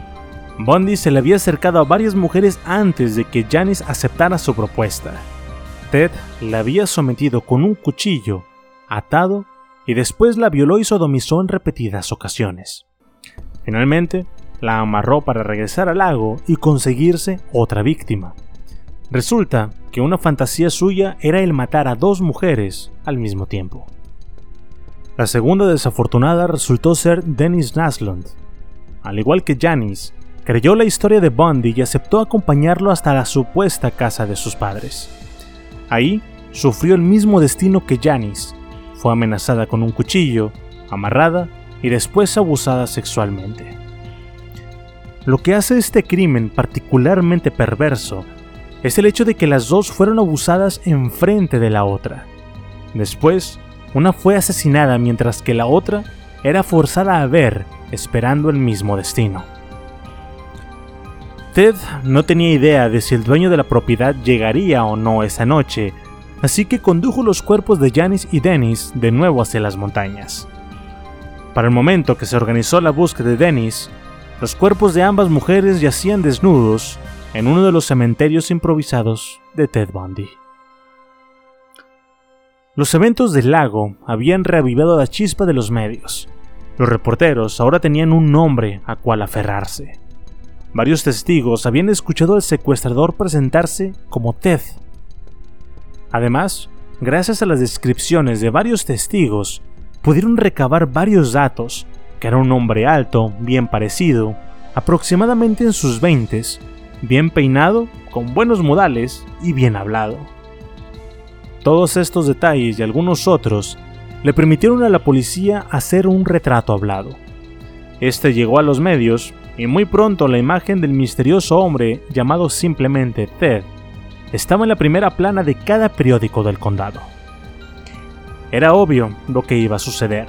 Bondi se le había acercado a varias mujeres antes de que Janice aceptara su propuesta. Ted la había sometido con un cuchillo, atado, y después la violó y sodomizó en repetidas ocasiones. Finalmente, la amarró para regresar al lago y conseguirse otra víctima. Resulta que una fantasía suya era el matar a dos mujeres al mismo tiempo. La segunda desafortunada resultó ser Dennis Naslund. Al igual que Janice, creyó la historia de Bundy y aceptó acompañarlo hasta la supuesta casa de sus padres. Ahí sufrió el mismo destino que Janice. Fue amenazada con un cuchillo, amarrada y después abusada sexualmente. Lo que hace este crimen particularmente perverso es el hecho de que las dos fueron abusadas enfrente de la otra. Después, una fue asesinada mientras que la otra era forzada a ver esperando el mismo destino. Ted no tenía idea de si el dueño de la propiedad llegaría o no esa noche, así que condujo los cuerpos de Janice y Dennis de nuevo hacia las montañas. Para el momento que se organizó la búsqueda de Dennis, los cuerpos de ambas mujeres yacían desnudos en uno de los cementerios improvisados de Ted Bundy. Los eventos del lago habían reavivado la chispa de los medios. Los reporteros ahora tenían un nombre a cual aferrarse. Varios testigos habían escuchado al secuestrador presentarse como Ted. Además, gracias a las descripciones de varios testigos, pudieron recabar varios datos, que era un hombre alto, bien parecido, aproximadamente en sus veintes, bien peinado, con buenos modales y bien hablado. Todos estos detalles y algunos otros le permitieron a la policía hacer un retrato hablado. Este llegó a los medios y muy pronto la imagen del misterioso hombre llamado simplemente Ted estaba en la primera plana de cada periódico del condado. Era obvio lo que iba a suceder.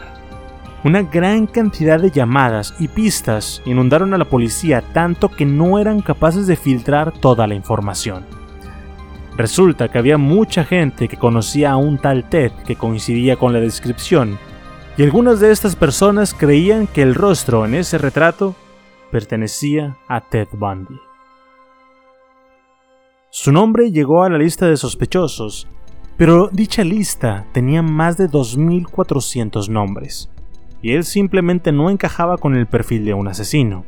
Una gran cantidad de llamadas y pistas inundaron a la policía tanto que no eran capaces de filtrar toda la información. Resulta que había mucha gente que conocía a un tal Ted que coincidía con la descripción, y algunas de estas personas creían que el rostro en ese retrato pertenecía a Ted Bundy. Su nombre llegó a la lista de sospechosos, pero dicha lista tenía más de 2.400 nombres y él simplemente no encajaba con el perfil de un asesino.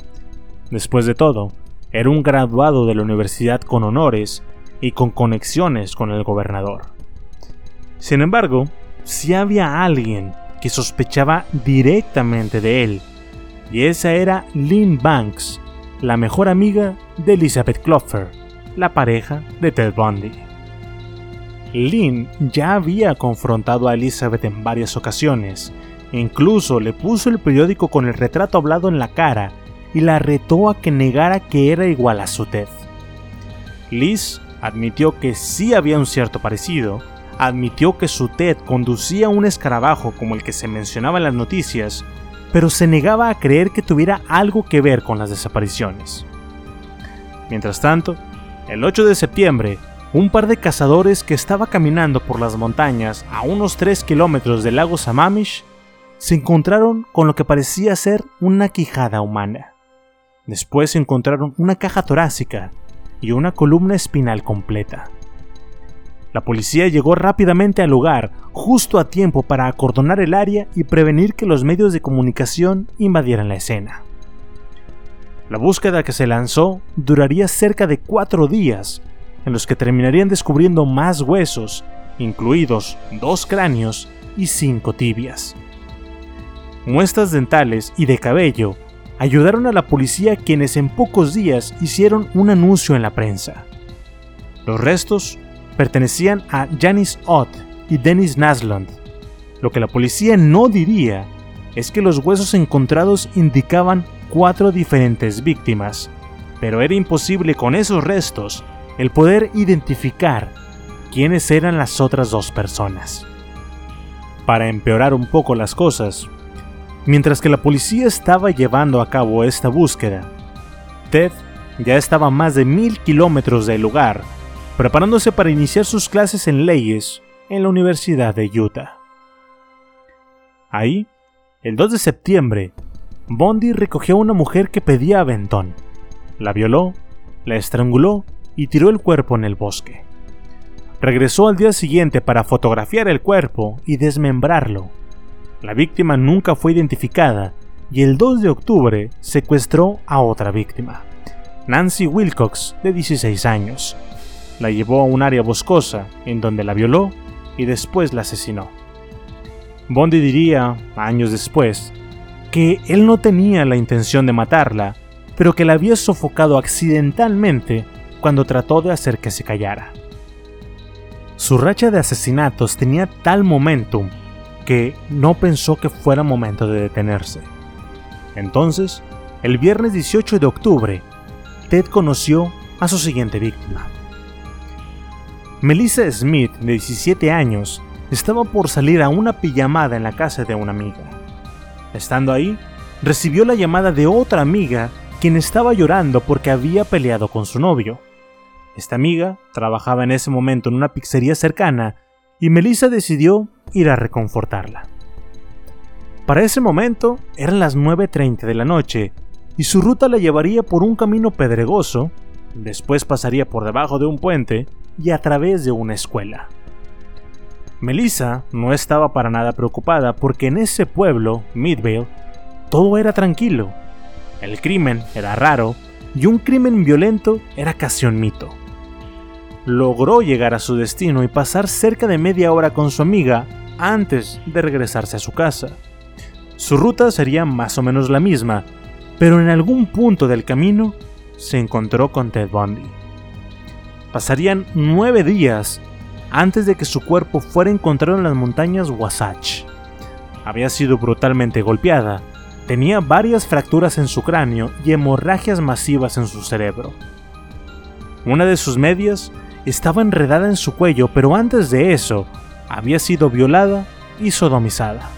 Después de todo, era un graduado de la universidad con honores y con conexiones con el gobernador. Sin embargo, si había alguien que sospechaba directamente de él, y esa era Lynn Banks, la mejor amiga de Elizabeth Clover, la pareja de Ted Bundy. Lynn ya había confrontado a Elizabeth en varias ocasiones Incluso le puso el periódico con el retrato hablado en la cara y la retó a que negara que era igual a su Ted. Liz admitió que sí había un cierto parecido, admitió que su Ted conducía un escarabajo como el que se mencionaba en las noticias, pero se negaba a creer que tuviera algo que ver con las desapariciones. Mientras tanto, el 8 de septiembre, un par de cazadores que estaba caminando por las montañas a unos 3 kilómetros del lago Sammamish se encontraron con lo que parecía ser una quijada humana. Después encontraron una caja torácica y una columna espinal completa. La policía llegó rápidamente al lugar, justo a tiempo para acordonar el área y prevenir que los medios de comunicación invadieran la escena. La búsqueda que se lanzó duraría cerca de cuatro días, en los que terminarían descubriendo más huesos, incluidos dos cráneos y cinco tibias muestras dentales y de cabello ayudaron a la policía quienes en pocos días hicieron un anuncio en la prensa. Los restos pertenecían a Janice Ott y Dennis Naslund. Lo que la policía no diría es que los huesos encontrados indicaban cuatro diferentes víctimas, pero era imposible con esos restos el poder identificar quiénes eran las otras dos personas. Para empeorar un poco las cosas, Mientras que la policía estaba llevando a cabo esta búsqueda, Ted ya estaba a más de mil kilómetros del lugar, preparándose para iniciar sus clases en leyes en la Universidad de Utah. Ahí, el 2 de septiembre, Bondi recogió a una mujer que pedía aventón, la violó, la estranguló y tiró el cuerpo en el bosque. Regresó al día siguiente para fotografiar el cuerpo y desmembrarlo la víctima nunca fue identificada y el 2 de octubre secuestró a otra víctima, Nancy Wilcox, de 16 años. La llevó a un área boscosa en donde la violó y después la asesinó. Bondi diría, años después, que él no tenía la intención de matarla, pero que la había sofocado accidentalmente cuando trató de hacer que se callara. Su racha de asesinatos tenía tal momentum que no pensó que fuera momento de detenerse. Entonces, el viernes 18 de octubre, Ted conoció a su siguiente víctima. Melissa Smith, de 17 años, estaba por salir a una pijamada en la casa de una amiga. Estando ahí, recibió la llamada de otra amiga quien estaba llorando porque había peleado con su novio. Esta amiga trabajaba en ese momento en una pizzería cercana y Melissa decidió ir a reconfortarla. Para ese momento eran las 9.30 de la noche y su ruta la llevaría por un camino pedregoso, después pasaría por debajo de un puente y a través de una escuela. Melissa no estaba para nada preocupada porque en ese pueblo, Midvale, todo era tranquilo. El crimen era raro y un crimen violento era casi un mito. Logró llegar a su destino y pasar cerca de media hora con su amiga antes de regresarse a su casa. Su ruta sería más o menos la misma, pero en algún punto del camino se encontró con Ted Bundy. Pasarían nueve días antes de que su cuerpo fuera encontrado en las montañas Wasatch. Había sido brutalmente golpeada, tenía varias fracturas en su cráneo y hemorragias masivas en su cerebro. Una de sus medias estaba enredada en su cuello, pero antes de eso, había sido violada y sodomizada.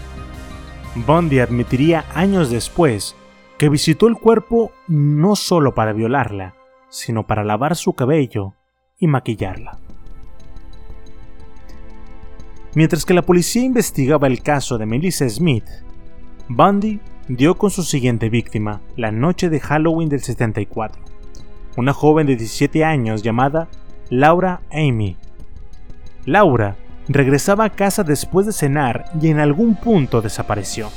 Bundy admitiría años después que visitó el cuerpo no solo para violarla, sino para lavar su cabello y maquillarla. Mientras que la policía investigaba el caso de Melissa Smith, Bundy dio con su siguiente víctima la noche de Halloween del 74, una joven de 17 años llamada Laura Amy. Laura regresaba a casa después de cenar y en algún punto desapareció.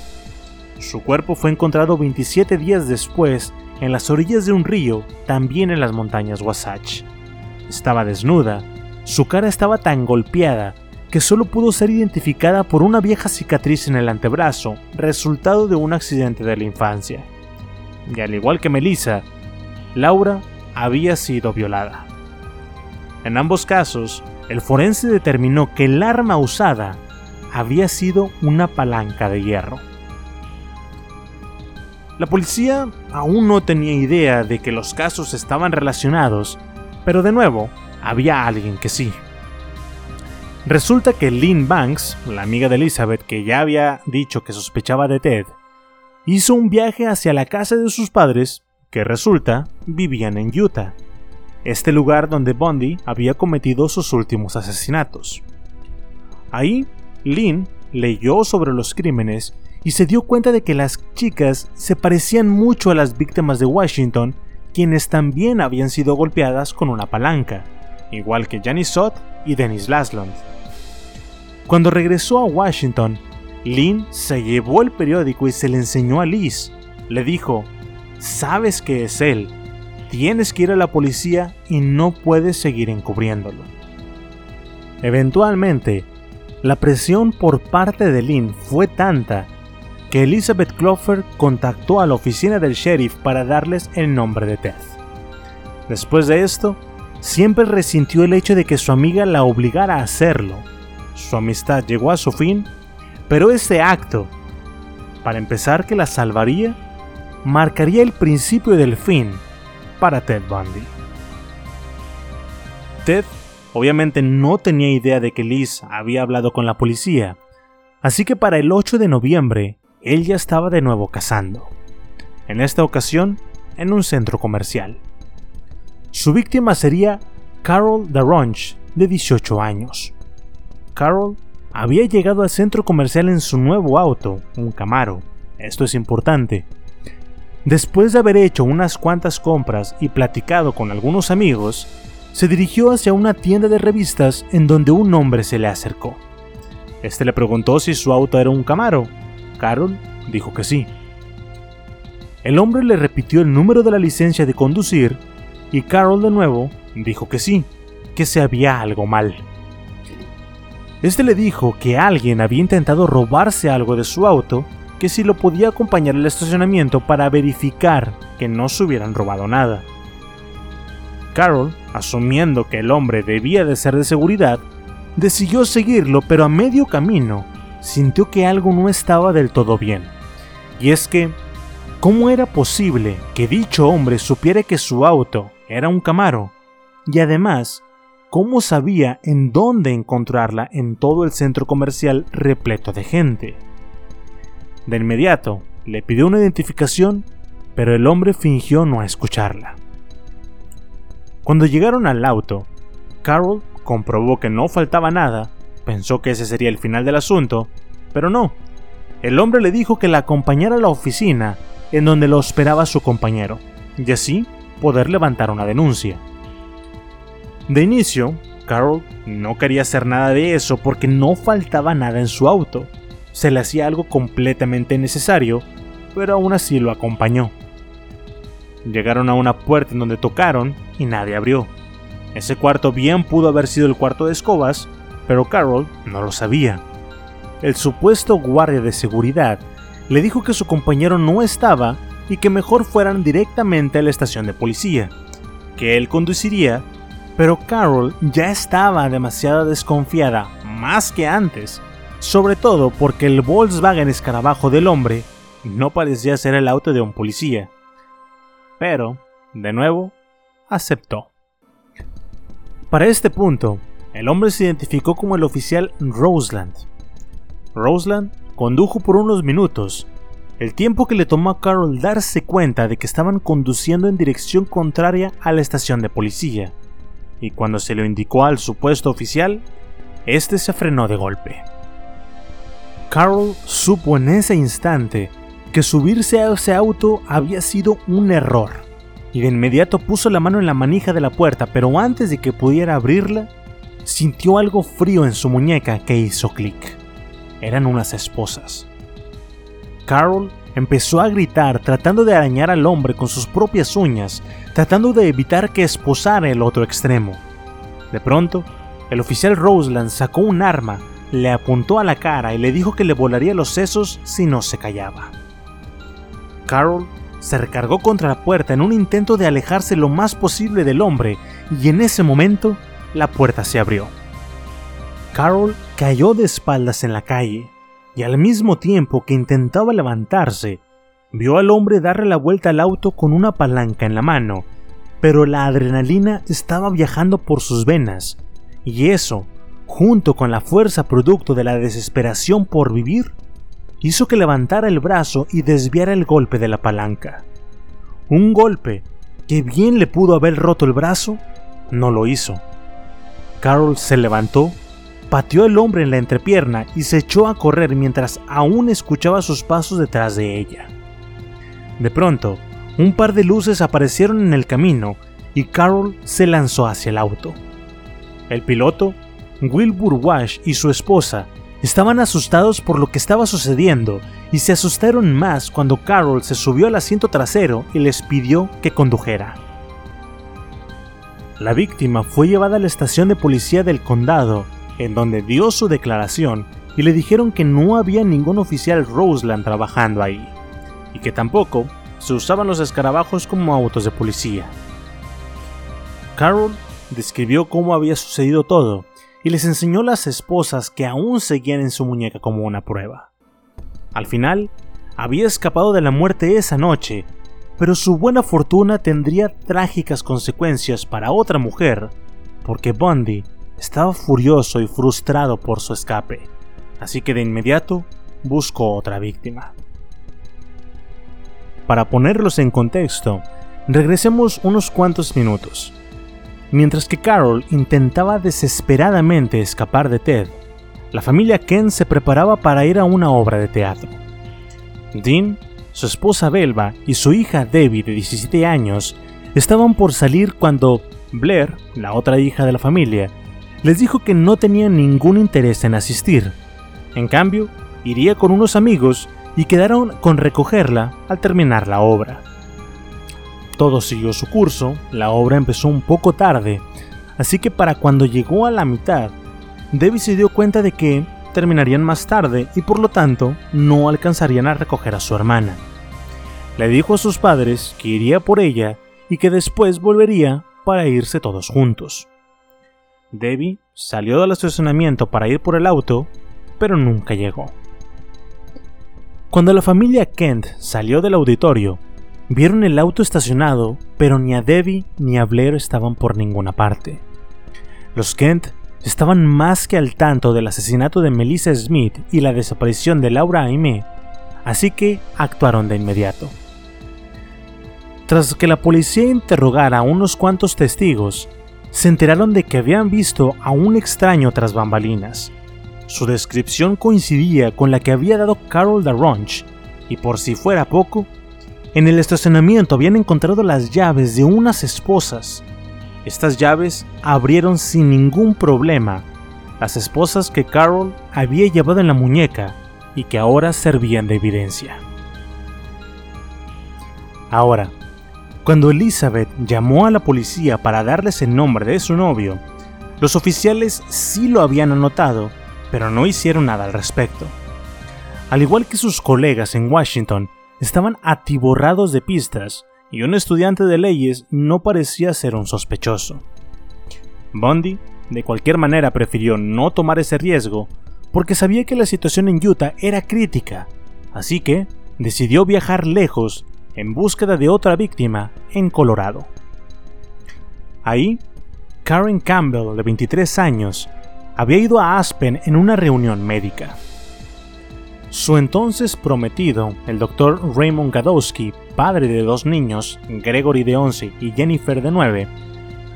Su cuerpo fue encontrado 27 días después en las orillas de un río, también en las montañas Wasatch. Estaba desnuda, su cara estaba tan golpeada que solo pudo ser identificada por una vieja cicatriz en el antebrazo, resultado de un accidente de la infancia. Y al igual que Melissa, Laura había sido violada. En ambos casos, el forense determinó que el arma usada había sido una palanca de hierro. La policía aún no tenía idea de que los casos estaban relacionados, pero de nuevo, había alguien que sí. Resulta que Lynn Banks, la amiga de Elizabeth que ya había dicho que sospechaba de Ted, hizo un viaje hacia la casa de sus padres, que resulta vivían en Utah, este lugar donde Bundy había cometido sus últimos asesinatos. Ahí, Lynn leyó sobre los crímenes y se dio cuenta de que las chicas se parecían mucho a las víctimas de Washington, quienes también habían sido golpeadas con una palanca, igual que Janice Sott y Dennis Lasland. Cuando regresó a Washington, Lynn se llevó el periódico y se le enseñó a Liz. Le dijo, sabes que es él, tienes que ir a la policía y no puedes seguir encubriéndolo. Eventualmente, la presión por parte de Lynn fue tanta que Elizabeth Clover contactó a la oficina del sheriff para darles el nombre de Ted. Después de esto, siempre resintió el hecho de que su amiga la obligara a hacerlo. Su amistad llegó a su fin, pero ese acto, para empezar que la salvaría, marcaría el principio del fin para Ted Bundy. Ted obviamente no tenía idea de que Liz había hablado con la policía, así que para el 8 de noviembre él ya estaba de nuevo cazando. En esta ocasión, en un centro comercial. Su víctima sería Carol Daronch, de 18 años. Carol había llegado al centro comercial en su nuevo auto, un Camaro. Esto es importante. Después de haber hecho unas cuantas compras y platicado con algunos amigos, se dirigió hacia una tienda de revistas en donde un hombre se le acercó. Este le preguntó si su auto era un Camaro Carol dijo que sí. El hombre le repitió el número de la licencia de conducir y Carol de nuevo dijo que sí, que se había algo mal. Este le dijo que alguien había intentado robarse algo de su auto, que si lo podía acompañar al estacionamiento para verificar que no se hubieran robado nada. Carol, asumiendo que el hombre debía de ser de seguridad, decidió seguirlo, pero a medio camino sintió que algo no estaba del todo bien. Y es que, ¿cómo era posible que dicho hombre supiera que su auto era un Camaro? Y además, ¿cómo sabía en dónde encontrarla en todo el centro comercial repleto de gente? De inmediato, le pidió una identificación, pero el hombre fingió no escucharla. Cuando llegaron al auto, Carol comprobó que no faltaba nada Pensó que ese sería el final del asunto, pero no. el hombre le dijo que la acompañara a la oficina en donde lo esperaba su compañero, y así poder levantar una denuncia. De inicio, Carol no quería hacer nada de eso porque no faltaba nada en su auto. Se le hacía algo completamente necesario, pero aún así lo acompañó. Llegaron a una puerta en donde tocaron y nadie abrió. Ese cuarto bien pudo haber sido el cuarto de escobas, pero Carol no lo sabía. El supuesto guardia de seguridad le dijo que su compañero no estaba y que mejor fueran directamente a la estación de policía, que él conduciría, pero Carol ya estaba demasiado desconfiada, más que antes, sobre todo porque el Volkswagen escarabajo del hombre no parecía ser el auto de un policía. Pero, de nuevo, aceptó. Para este punto, el hombre se identificó como el oficial Roseland. Roseland condujo por unos minutos, el tiempo que le tomó a Carol darse cuenta de que estaban conduciendo en dirección contraria a la estación de policía, y cuando se lo indicó al supuesto oficial, este se frenó de golpe. Carol supo en ese instante que subirse a ese auto había sido un error, y de inmediato puso la mano en la manija de la puerta, pero antes de que pudiera abrirla, sintió algo frío en su muñeca que hizo clic. Eran unas esposas. Carol empezó a gritar tratando de arañar al hombre con sus propias uñas, tratando de evitar que esposara el otro extremo. De pronto, el oficial Roseland sacó un arma, le apuntó a la cara y le dijo que le volaría los sesos si no se callaba. Carol se recargó contra la puerta en un intento de alejarse lo más posible del hombre y en ese momento la puerta se abrió. Carol cayó de espaldas en la calle y al mismo tiempo que intentaba levantarse, vio al hombre darle la vuelta al auto con una palanca en la mano, pero la adrenalina estaba viajando por sus venas y eso, junto con la fuerza producto de la desesperación por vivir, hizo que levantara el brazo y desviara el golpe de la palanca. Un golpe que bien le pudo haber roto el brazo, no lo hizo. Carol se levantó, pateó al hombre en la entrepierna y se echó a correr mientras aún escuchaba sus pasos detrás de ella. De pronto, un par de luces aparecieron en el camino y Carol se lanzó hacia el auto. El piloto, Wilbur Wash y su esposa Estaban asustados por lo que estaba sucediendo y se asustaron más cuando Carol se subió al asiento trasero y les pidió que condujera. La víctima fue llevada a la estación de policía del condado, en donde dio su declaración y le dijeron que no había ningún oficial Roseland trabajando ahí, y que tampoco se usaban los escarabajos como autos de policía. Carol describió cómo había sucedido todo y les enseñó las esposas que aún seguían en su muñeca como una prueba. Al final, había escapado de la muerte esa noche, pero su buena fortuna tendría trágicas consecuencias para otra mujer, porque Bundy estaba furioso y frustrado por su escape, así que de inmediato buscó otra víctima. Para ponerlos en contexto, regresemos unos cuantos minutos. Mientras que Carol intentaba desesperadamente escapar de Ted, la familia Ken se preparaba para ir a una obra de teatro. Dean, su esposa Belva y su hija Debbie de 17 años estaban por salir cuando Blair, la otra hija de la familia, les dijo que no tenía ningún interés en asistir. En cambio, iría con unos amigos y quedaron con recogerla al terminar la obra. Todo siguió su curso, la obra empezó un poco tarde, así que para cuando llegó a la mitad, Debbie se dio cuenta de que terminarían más tarde y por lo tanto no alcanzarían a recoger a su hermana. Le dijo a sus padres que iría por ella y que después volvería para irse todos juntos. Debbie salió del estacionamiento para ir por el auto, pero nunca llegó. Cuando la familia Kent salió del auditorio, Vieron el auto estacionado, pero ni a Debbie ni a Blair estaban por ninguna parte. Los Kent estaban más que al tanto del asesinato de Melissa Smith y la desaparición de Laura Aimee, así que actuaron de inmediato. Tras que la policía interrogara a unos cuantos testigos, se enteraron de que habían visto a un extraño tras bambalinas. Su descripción coincidía con la que había dado Carol Darronch, y por si fuera poco, en el estacionamiento habían encontrado las llaves de unas esposas. Estas llaves abrieron sin ningún problema las esposas que Carol había llevado en la muñeca y que ahora servían de evidencia. Ahora, cuando Elizabeth llamó a la policía para darles el nombre de su novio, los oficiales sí lo habían anotado, pero no hicieron nada al respecto. Al igual que sus colegas en Washington, estaban atiborrados de pistas y un estudiante de leyes no parecía ser un sospechoso. Bundy, de cualquier manera, prefirió no tomar ese riesgo porque sabía que la situación en Utah era crítica, así que decidió viajar lejos en búsqueda de otra víctima en Colorado. Ahí, Karen Campbell, de 23 años, había ido a Aspen en una reunión médica. Su entonces prometido, el doctor Raymond Gadowski, padre de dos niños, Gregory de 11 y Jennifer de 9,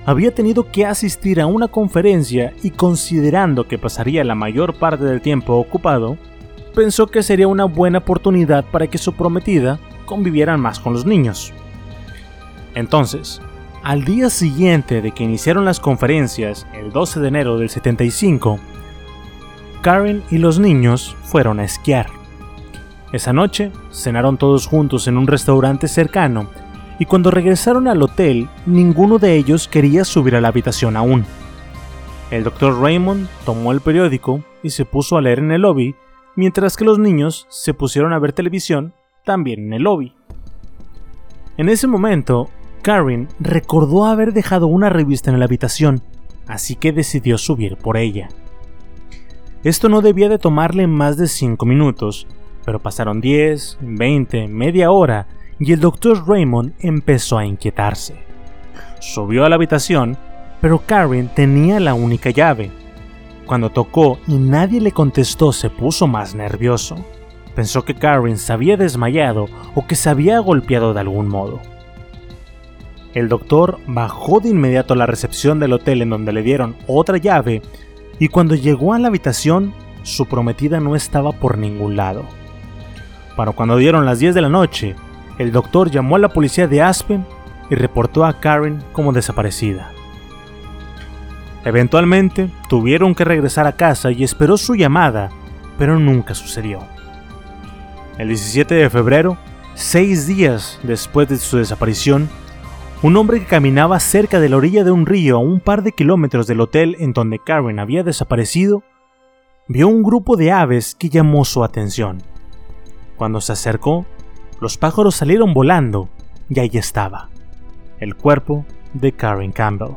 había tenido que asistir a una conferencia y considerando que pasaría la mayor parte del tiempo ocupado, pensó que sería una buena oportunidad para que su prometida convivieran más con los niños. Entonces, al día siguiente de que iniciaron las conferencias, el 12 de enero del 75, Karen y los niños fueron a esquiar. Esa noche cenaron todos juntos en un restaurante cercano y cuando regresaron al hotel ninguno de ellos quería subir a la habitación aún. El doctor Raymond tomó el periódico y se puso a leer en el lobby, mientras que los niños se pusieron a ver televisión también en el lobby. En ese momento, Karen recordó haber dejado una revista en la habitación, así que decidió subir por ella. Esto no debía de tomarle más de 5 minutos, pero pasaron 10, 20, media hora y el doctor Raymond empezó a inquietarse. Subió a la habitación, pero Karen tenía la única llave. Cuando tocó y nadie le contestó se puso más nervioso. Pensó que Karen se había desmayado o que se había golpeado de algún modo. El doctor bajó de inmediato a la recepción del hotel en donde le dieron otra llave y cuando llegó a la habitación, su prometida no estaba por ningún lado. Para cuando dieron las 10 de la noche, el doctor llamó a la policía de Aspen y reportó a Karen como desaparecida. Eventualmente tuvieron que regresar a casa y esperó su llamada, pero nunca sucedió. El 17 de febrero, seis días después de su desaparición, un hombre que caminaba cerca de la orilla de un río a un par de kilómetros del hotel en donde Karen había desaparecido, vio un grupo de aves que llamó su atención. Cuando se acercó, los pájaros salieron volando y ahí estaba, el cuerpo de Karen Campbell.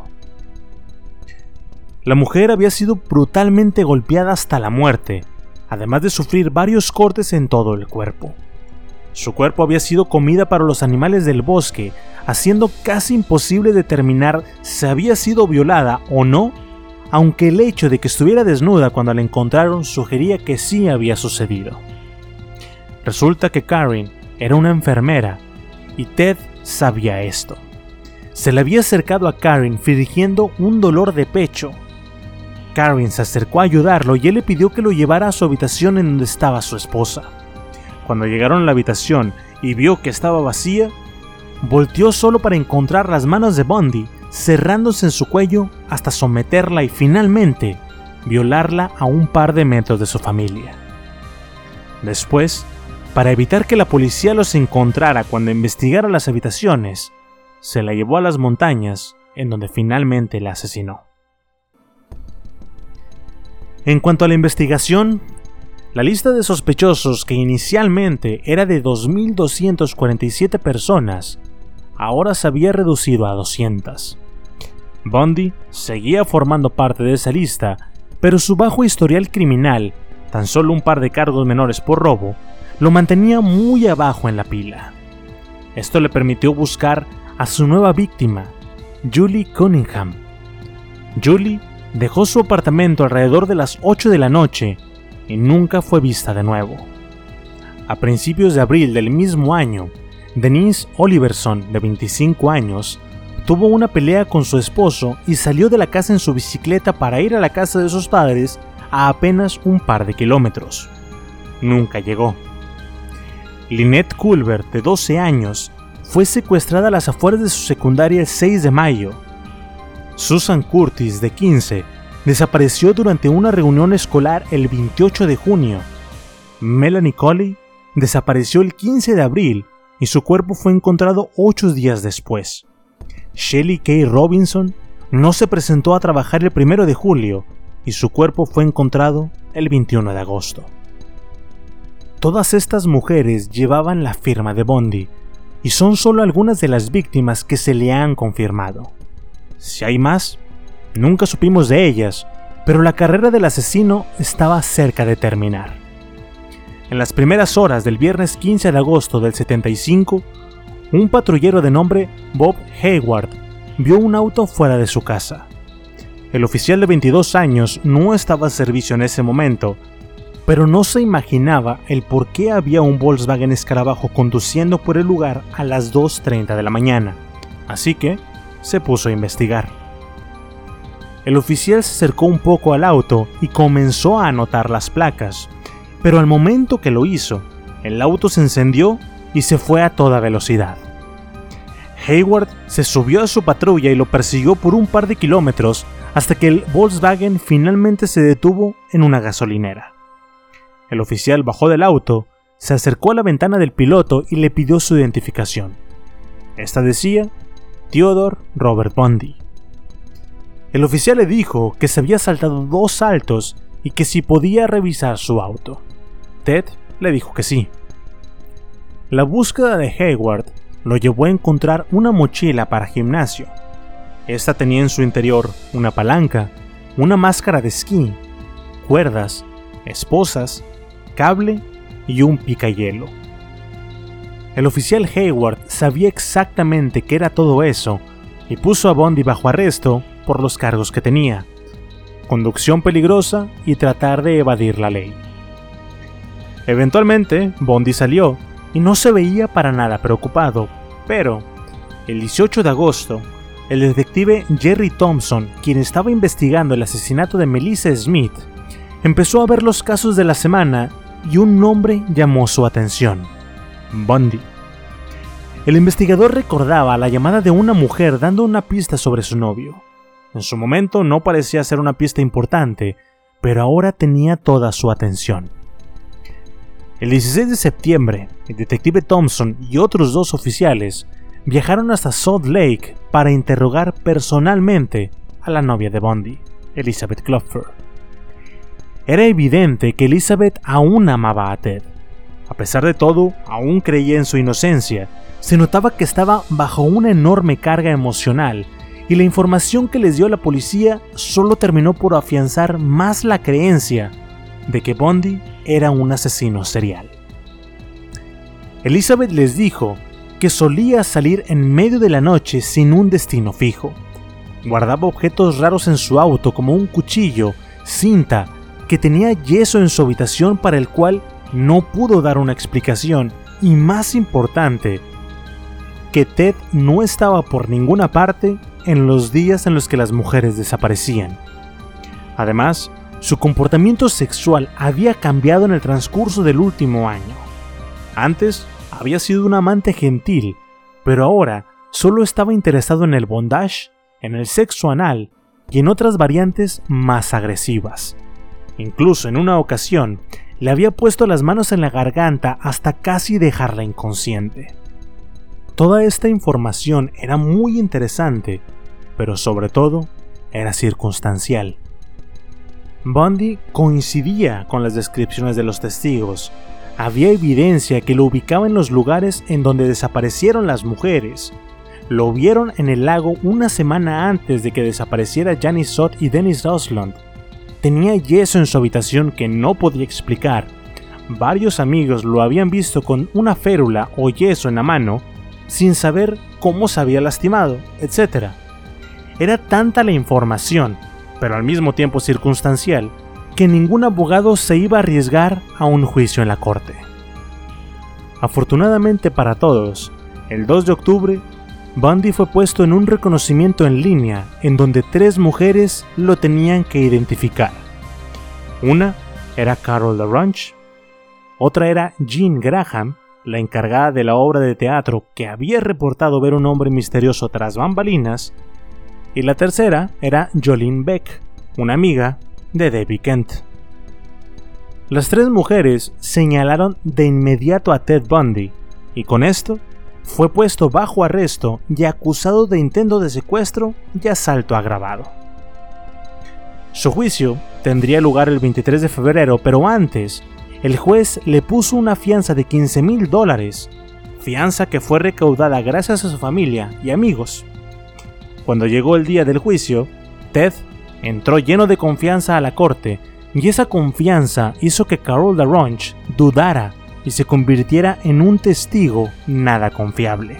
La mujer había sido brutalmente golpeada hasta la muerte, además de sufrir varios cortes en todo el cuerpo. Su cuerpo había sido comida para los animales del bosque, haciendo casi imposible determinar si había sido violada o no, aunque el hecho de que estuviera desnuda cuando la encontraron sugería que sí había sucedido. Resulta que Karen era una enfermera y Ted sabía esto. Se le había acercado a Karen fingiendo un dolor de pecho. Karen se acercó a ayudarlo y él le pidió que lo llevara a su habitación en donde estaba su esposa. Cuando llegaron a la habitación y vio que estaba vacía, volteó solo para encontrar las manos de Bundy cerrándose en su cuello hasta someterla y finalmente violarla a un par de metros de su familia. Después, para evitar que la policía los encontrara cuando investigara las habitaciones, se la llevó a las montañas en donde finalmente la asesinó. En cuanto a la investigación, la lista de sospechosos, que inicialmente era de 2.247 personas, ahora se había reducido a 200. Bundy seguía formando parte de esa lista, pero su bajo historial criminal, tan solo un par de cargos menores por robo, lo mantenía muy abajo en la pila. Esto le permitió buscar a su nueva víctima, Julie Cunningham. Julie dejó su apartamento alrededor de las 8 de la noche y nunca fue vista de nuevo. A principios de abril del mismo año, Denise Oliverson, de 25 años, tuvo una pelea con su esposo y salió de la casa en su bicicleta para ir a la casa de sus padres a apenas un par de kilómetros. Nunca llegó. Lynette Culver, de 12 años, fue secuestrada a las afueras de su secundaria el 6 de mayo. Susan Curtis, de 15, desapareció durante una reunión escolar el 28 de junio. Melanie Colley desapareció el 15 de abril y su cuerpo fue encontrado ocho días después. Shelley Kay Robinson no se presentó a trabajar el 1 de julio y su cuerpo fue encontrado el 21 de agosto. Todas estas mujeres llevaban la firma de Bondi y son solo algunas de las víctimas que se le han confirmado. Si hay más, nunca supimos de ellas, pero la carrera del asesino estaba cerca de terminar. En las primeras horas del viernes 15 de agosto del 75, un patrullero de nombre Bob Hayward vio un auto fuera de su casa. El oficial de 22 años no estaba a servicio en ese momento, pero no se imaginaba el por qué había un Volkswagen Escarabajo conduciendo por el lugar a las 2.30 de la mañana, así que se puso a investigar. El oficial se acercó un poco al auto y comenzó a anotar las placas, pero al momento que lo hizo, el auto se encendió y se fue a toda velocidad. Hayward se subió a su patrulla y lo persiguió por un par de kilómetros hasta que el Volkswagen finalmente se detuvo en una gasolinera. El oficial bajó del auto, se acercó a la ventana del piloto y le pidió su identificación. Esta decía Theodore Robert Bundy. El oficial le dijo que se había saltado dos saltos y que si podía revisar su auto. Ted le dijo que sí. La búsqueda de Hayward lo llevó a encontrar una mochila para gimnasio. Esta tenía en su interior una palanca, una máscara de esquí, cuerdas, esposas, cable y un picayelo. El oficial Hayward sabía exactamente qué era todo eso y puso a Bondi bajo arresto por los cargos que tenía, conducción peligrosa y tratar de evadir la ley. Eventualmente, Bondi salió y no se veía para nada preocupado, pero el 18 de agosto, el detective Jerry Thompson, quien estaba investigando el asesinato de Melissa Smith, empezó a ver los casos de la semana y un nombre llamó su atención, Bondi. El investigador recordaba la llamada de una mujer dando una pista sobre su novio. En su momento no parecía ser una pista importante, pero ahora tenía toda su atención. El 16 de septiembre, el detective Thompson y otros dos oficiales viajaron hasta Salt Lake para interrogar personalmente a la novia de Bondi, Elizabeth Klopfer. Era evidente que Elizabeth aún amaba a Ted. A pesar de todo, aún creía en su inocencia. Se notaba que estaba bajo una enorme carga emocional y la información que les dio la policía solo terminó por afianzar más la creencia de que Bondi era un asesino serial. Elizabeth les dijo que solía salir en medio de la noche sin un destino fijo. Guardaba objetos raros en su auto como un cuchillo, cinta, que tenía yeso en su habitación para el cual no pudo dar una explicación y más importante, que Ted no estaba por ninguna parte en los días en los que las mujeres desaparecían. Además, su comportamiento sexual había cambiado en el transcurso del último año. Antes había sido un amante gentil, pero ahora solo estaba interesado en el bondage, en el sexo anal y en otras variantes más agresivas. Incluso en una ocasión le había puesto las manos en la garganta hasta casi dejarla inconsciente. Toda esta información era muy interesante, pero sobre todo era circunstancial. Bundy coincidía con las descripciones de los testigos. Había evidencia que lo ubicaba en los lugares en donde desaparecieron las mujeres. Lo vieron en el lago una semana antes de que desapareciera Janice Sott y Dennis Rosland. Tenía yeso en su habitación que no podía explicar. Varios amigos lo habían visto con una férula o yeso en la mano, sin saber cómo se había lastimado, etc. Era tanta la información pero al mismo tiempo circunstancial, que ningún abogado se iba a arriesgar a un juicio en la corte. Afortunadamente para todos, el 2 de octubre, Bundy fue puesto en un reconocimiento en línea en donde tres mujeres lo tenían que identificar. Una era Carol LaRange, otra era Jean Graham, la encargada de la obra de teatro que había reportado ver un hombre misterioso tras bambalinas, y la tercera era Jolene Beck, una amiga de Debbie Kent. Las tres mujeres señalaron de inmediato a Ted Bundy, y con esto fue puesto bajo arresto y acusado de intento de secuestro y asalto agravado. Su juicio tendría lugar el 23 de febrero, pero antes, el juez le puso una fianza de 15 mil dólares, fianza que fue recaudada gracias a su familia y amigos. Cuando llegó el día del juicio, Ted entró lleno de confianza a la corte y esa confianza hizo que Carol LaRonche dudara y se convirtiera en un testigo nada confiable.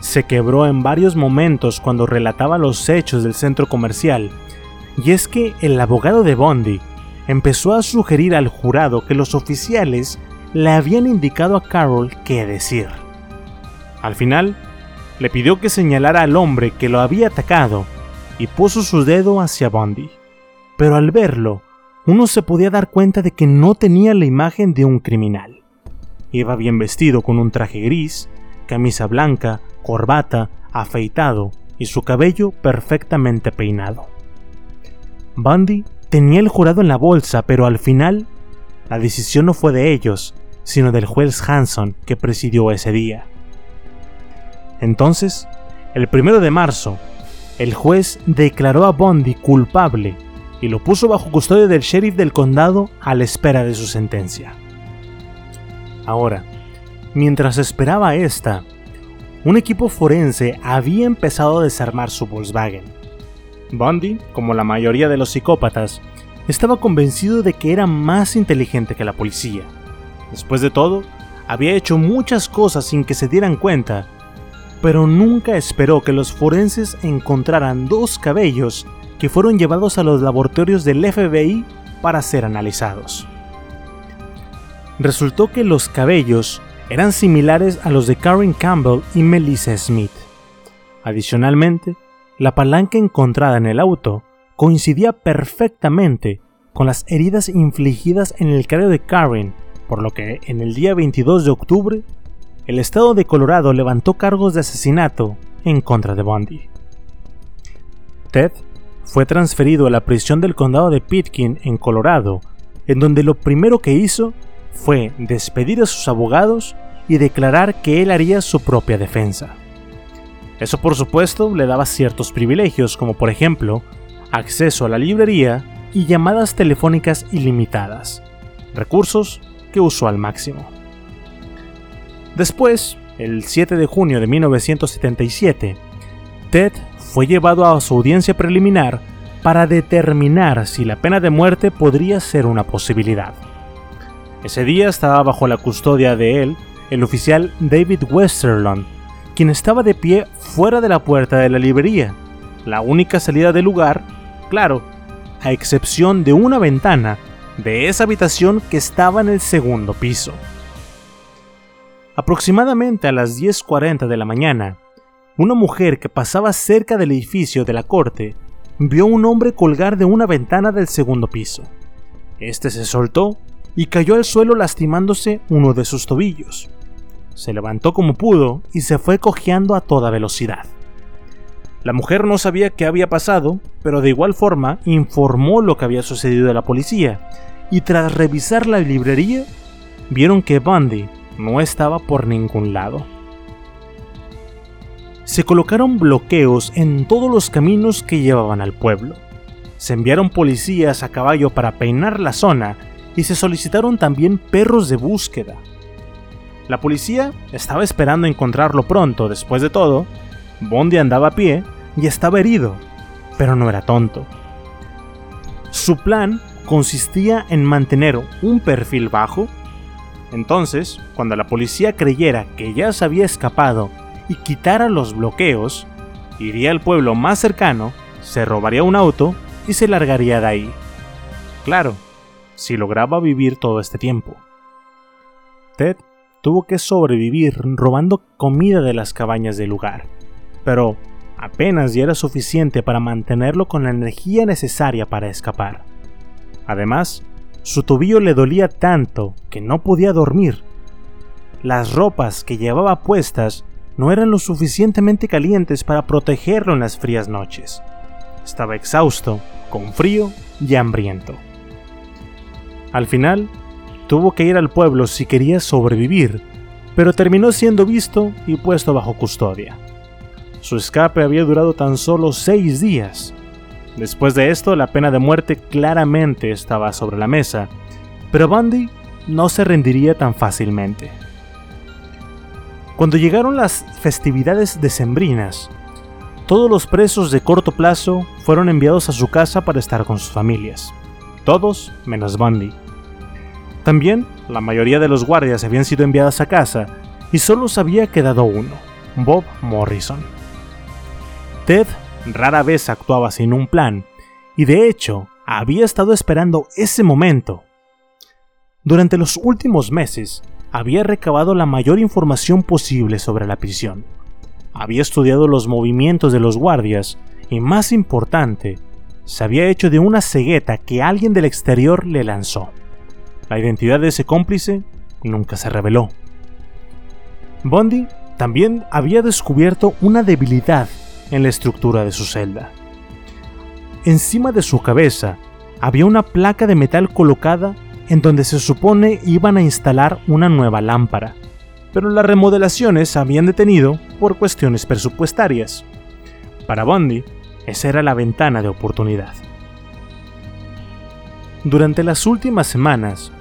Se quebró en varios momentos cuando relataba los hechos del centro comercial, y es que el abogado de Bondi empezó a sugerir al jurado que los oficiales le habían indicado a Carol qué decir. Al final, le pidió que señalara al hombre que lo había atacado y puso su dedo hacia Bondi. Pero al verlo, uno se podía dar cuenta de que no tenía la imagen de un criminal. Iba bien vestido con un traje gris, camisa blanca, corbata, afeitado y su cabello perfectamente peinado. Bundy tenía el jurado en la bolsa, pero al final la decisión no fue de ellos, sino del juez Hanson que presidió ese día. Entonces, el primero de marzo, el juez declaró a Bundy culpable y lo puso bajo custodia del sheriff del condado a la espera de su sentencia. Ahora, mientras esperaba esta, un equipo forense había empezado a desarmar su Volkswagen. Bundy, como la mayoría de los psicópatas, estaba convencido de que era más inteligente que la policía. Después de todo, había hecho muchas cosas sin que se dieran cuenta, pero nunca esperó que los forenses encontraran dos cabellos que fueron llevados a los laboratorios del FBI para ser analizados. Resultó que los cabellos eran similares a los de Karen Campbell y Melissa Smith. Adicionalmente, la palanca encontrada en el auto coincidía perfectamente con las heridas infligidas en el cráneo de Karen, por lo que en el día 22 de octubre, el estado de Colorado levantó cargos de asesinato en contra de Bundy. Ted fue transferido a la prisión del condado de Pitkin en Colorado, en donde lo primero que hizo fue despedir a sus abogados y declarar que él haría su propia defensa. Eso por supuesto le daba ciertos privilegios, como por ejemplo acceso a la librería y llamadas telefónicas ilimitadas, recursos que usó al máximo. Después, el 7 de junio de 1977, Ted fue llevado a su audiencia preliminar para determinar si la pena de muerte podría ser una posibilidad. Ese día estaba bajo la custodia de él el oficial David Westerlund, quien estaba de pie fuera de la puerta de la librería, la única salida del lugar, claro, a excepción de una ventana de esa habitación que estaba en el segundo piso. Aproximadamente a las 10.40 de la mañana, una mujer que pasaba cerca del edificio de la corte vio un hombre colgar de una ventana del segundo piso. Este se soltó y cayó al suelo lastimándose uno de sus tobillos. Se levantó como pudo y se fue cojeando a toda velocidad. La mujer no sabía qué había pasado, pero de igual forma informó lo que había sucedido a la policía, y tras revisar la librería, vieron que Bundy no estaba por ningún lado se colocaron bloqueos en todos los caminos que llevaban al pueblo. Se enviaron policías a caballo para peinar la zona y se solicitaron también perros de búsqueda. La policía estaba esperando encontrarlo pronto, después de todo, Bondi andaba a pie y estaba herido, pero no era tonto. Su plan consistía en mantener un perfil bajo. Entonces, cuando la policía creyera que ya se había escapado y quitara los bloqueos, iría al pueblo más cercano, se robaría un auto y se largaría de ahí. Claro, si lograba vivir todo este tiempo. Ted tuvo que sobrevivir robando comida de las cabañas del lugar, pero apenas ya era suficiente para mantenerlo con la energía necesaria para escapar. Además, su tobillo le dolía tanto que no podía dormir. Las ropas que llevaba puestas no eran lo suficientemente calientes para protegerlo en las frías noches. Estaba exhausto, con frío y hambriento. Al final, tuvo que ir al pueblo si quería sobrevivir, pero terminó siendo visto y puesto bajo custodia. Su escape había durado tan solo seis días. Después de esto, la pena de muerte claramente estaba sobre la mesa, pero Bundy no se rendiría tan fácilmente. Cuando llegaron las festividades decembrinas, todos los presos de corto plazo fueron enviados a su casa para estar con sus familias. Todos menos Bundy. También, la mayoría de los guardias habían sido enviados a casa y solo se había quedado uno, Bob Morrison. Ted rara vez actuaba sin un plan, y de hecho, había estado esperando ese momento. Durante los últimos meses, había recabado la mayor información posible sobre la prisión. Había estudiado los movimientos de los guardias y, más importante, se había hecho de una cegueta que alguien del exterior le lanzó. La identidad de ese cómplice nunca se reveló. Bondi también había descubierto una debilidad en la estructura de su celda. Encima de su cabeza había una placa de metal colocada en donde se supone iban a instalar una nueva lámpara, pero las remodelaciones habían detenido por cuestiones presupuestarias. Para Bondi, esa era la ventana de oportunidad. Durante las últimas semanas,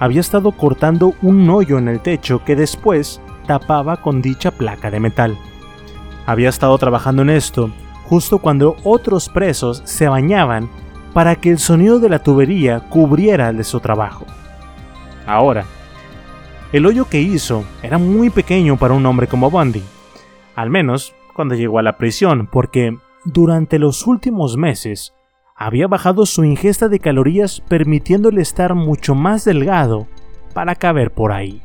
había estado cortando un hoyo en el techo que después tapaba con dicha placa de metal. Había estado trabajando en esto justo cuando otros presos se bañaban para que el sonido de la tubería cubriera el de su trabajo. Ahora, el hoyo que hizo era muy pequeño para un hombre como Bundy, al menos cuando llegó a la prisión, porque durante los últimos meses había bajado su ingesta de calorías permitiéndole estar mucho más delgado para caber por ahí.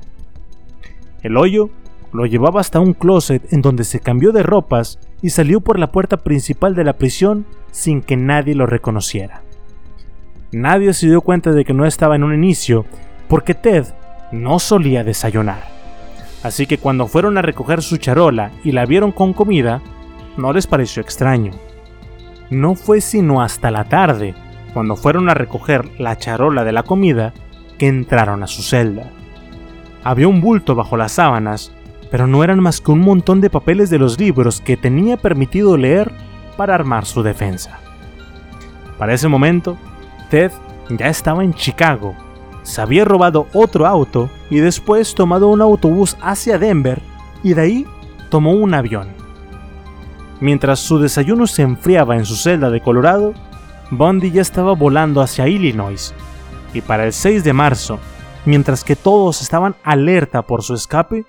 El hoyo lo llevaba hasta un closet en donde se cambió de ropas y salió por la puerta principal de la prisión sin que nadie lo reconociera. Nadie se dio cuenta de que no estaba en un inicio porque Ted no solía desayunar. Así que cuando fueron a recoger su charola y la vieron con comida, no les pareció extraño. No fue sino hasta la tarde, cuando fueron a recoger la charola de la comida, que entraron a su celda. Había un bulto bajo las sábanas pero no eran más que un montón de papeles de los libros que tenía permitido leer para armar su defensa. Para ese momento, Ted ya estaba en Chicago, se había robado otro auto y después tomado un autobús hacia Denver y de ahí tomó un avión. Mientras su desayuno se enfriaba en su celda de Colorado, Bundy ya estaba volando hacia Illinois y para el 6 de marzo, mientras que todos estaban alerta por su escape,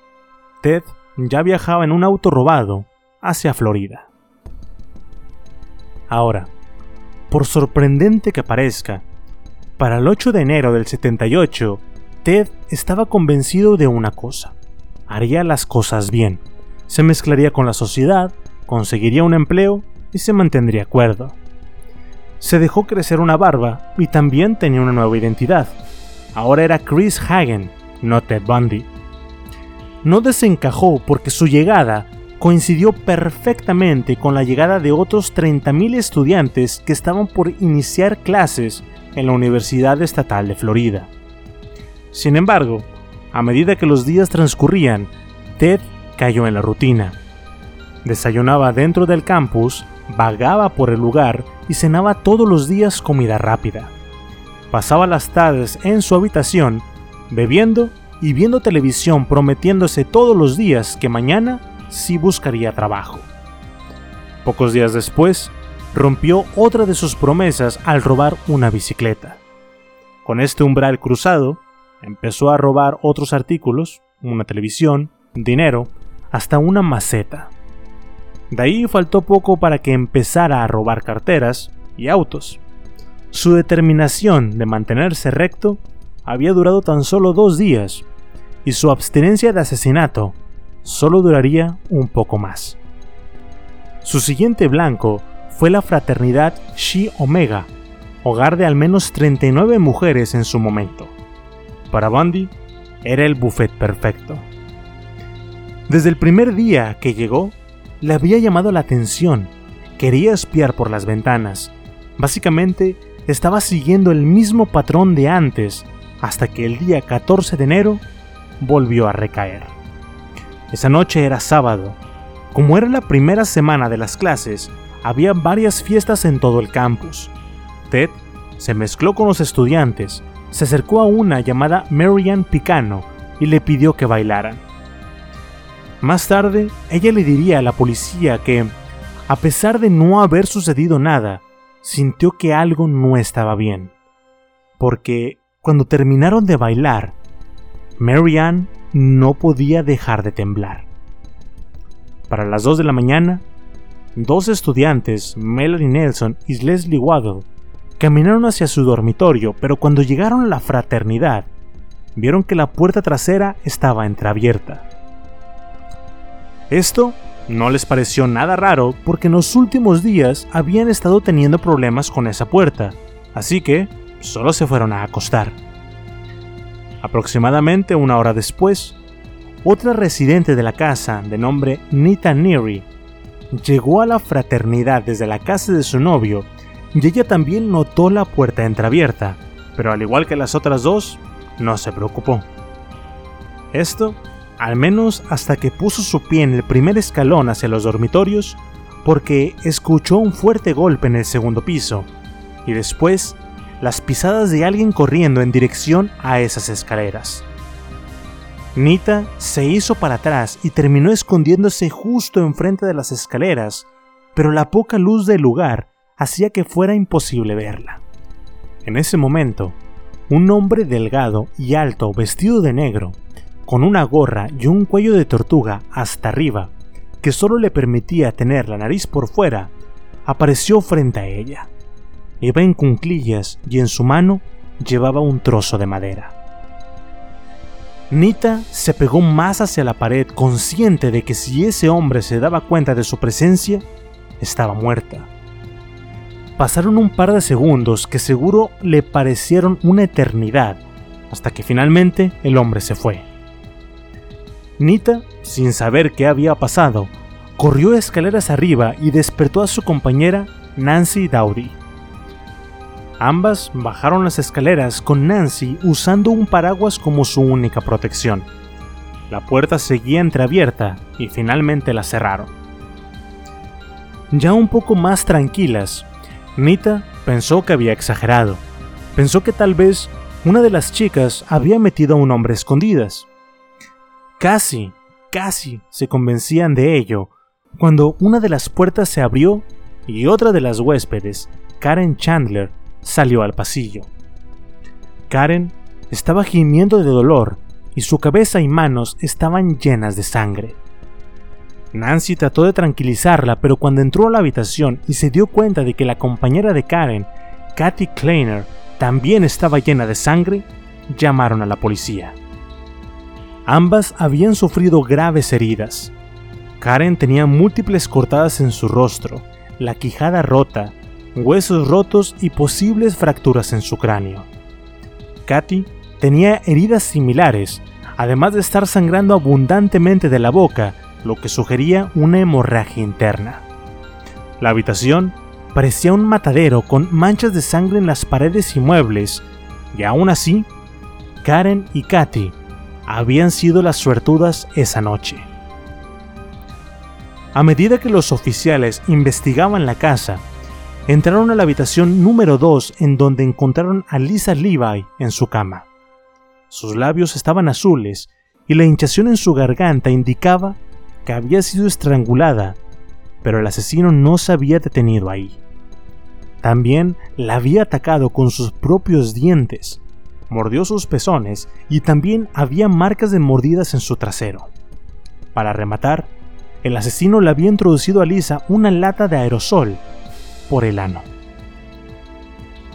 Ted ya viajaba en un auto robado hacia Florida. Ahora, por sorprendente que parezca, para el 8 de enero del 78, Ted estaba convencido de una cosa. Haría las cosas bien. Se mezclaría con la sociedad, conseguiría un empleo y se mantendría cuerdo. Se dejó crecer una barba y también tenía una nueva identidad. Ahora era Chris Hagen, no Ted Bundy no desencajó porque su llegada coincidió perfectamente con la llegada de otros 30.000 estudiantes que estaban por iniciar clases en la Universidad Estatal de Florida. Sin embargo, a medida que los días transcurrían, Ted cayó en la rutina. Desayunaba dentro del campus, vagaba por el lugar y cenaba todos los días comida rápida. Pasaba las tardes en su habitación, bebiendo y viendo televisión prometiéndose todos los días que mañana sí buscaría trabajo. Pocos días después, rompió otra de sus promesas al robar una bicicleta. Con este umbral cruzado, empezó a robar otros artículos, una televisión, dinero, hasta una maceta. De ahí faltó poco para que empezara a robar carteras y autos. Su determinación de mantenerse recto había durado tan solo dos días, y su abstinencia de asesinato solo duraría un poco más. Su siguiente blanco fue la fraternidad Xi Omega, hogar de al menos 39 mujeres en su momento. Para Bundy, era el buffet perfecto. Desde el primer día que llegó, le había llamado la atención, quería espiar por las ventanas. Básicamente, estaba siguiendo el mismo patrón de antes, hasta que el día 14 de enero volvió a recaer. Esa noche era sábado. Como era la primera semana de las clases, había varias fiestas en todo el campus. Ted se mezcló con los estudiantes, se acercó a una llamada Marianne Picano y le pidió que bailaran. Más tarde, ella le diría a la policía que, a pesar de no haber sucedido nada, sintió que algo no estaba bien. Porque cuando terminaron de bailar, Marianne no podía dejar de temblar. Para las 2 de la mañana, dos estudiantes, Melanie Nelson y Leslie Waddle, caminaron hacia su dormitorio, pero cuando llegaron a la fraternidad, vieron que la puerta trasera estaba entreabierta. Esto no les pareció nada raro porque en los últimos días habían estado teniendo problemas con esa puerta, así que solo se fueron a acostar. Aproximadamente una hora después, otra residente de la casa, de nombre Nita Neary, llegó a la fraternidad desde la casa de su novio y ella también notó la puerta entreabierta, pero al igual que las otras dos, no se preocupó. Esto, al menos hasta que puso su pie en el primer escalón hacia los dormitorios, porque escuchó un fuerte golpe en el segundo piso, y después las pisadas de alguien corriendo en dirección a esas escaleras. Nita se hizo para atrás y terminó escondiéndose justo enfrente de las escaleras, pero la poca luz del lugar hacía que fuera imposible verla. En ese momento, un hombre delgado y alto vestido de negro, con una gorra y un cuello de tortuga hasta arriba, que solo le permitía tener la nariz por fuera, apareció frente a ella. Iba en cunclillas y en su mano llevaba un trozo de madera. Nita se pegó más hacia la pared consciente de que si ese hombre se daba cuenta de su presencia, estaba muerta. Pasaron un par de segundos que seguro le parecieron una eternidad, hasta que finalmente el hombre se fue. Nita, sin saber qué había pasado, corrió escaleras arriba y despertó a su compañera Nancy Dowdy. Ambas bajaron las escaleras con Nancy usando un paraguas como su única protección. La puerta seguía entreabierta y finalmente la cerraron. Ya un poco más tranquilas, Nita pensó que había exagerado. Pensó que tal vez una de las chicas había metido a un hombre escondidas. Casi, casi se convencían de ello cuando una de las puertas se abrió y otra de las huéspedes, Karen Chandler, salió al pasillo. Karen estaba gimiendo de dolor y su cabeza y manos estaban llenas de sangre. Nancy trató de tranquilizarla, pero cuando entró a la habitación y se dio cuenta de que la compañera de Karen, Kathy Kleiner, también estaba llena de sangre, llamaron a la policía. Ambas habían sufrido graves heridas. Karen tenía múltiples cortadas en su rostro, la quijada rota huesos rotos y posibles fracturas en su cráneo. Katy tenía heridas similares, además de estar sangrando abundantemente de la boca, lo que sugería una hemorragia interna. La habitación parecía un matadero con manchas de sangre en las paredes y muebles, y aún así, Karen y Katy habían sido las suertudas esa noche. A medida que los oficiales investigaban la casa, entraron a la habitación número 2 en donde encontraron a Lisa Levi en su cama. Sus labios estaban azules y la hinchación en su garganta indicaba que había sido estrangulada, pero el asesino no se había detenido ahí. También la había atacado con sus propios dientes, mordió sus pezones y también había marcas de mordidas en su trasero. Para rematar, el asesino le había introducido a Lisa una lata de aerosol por el ano.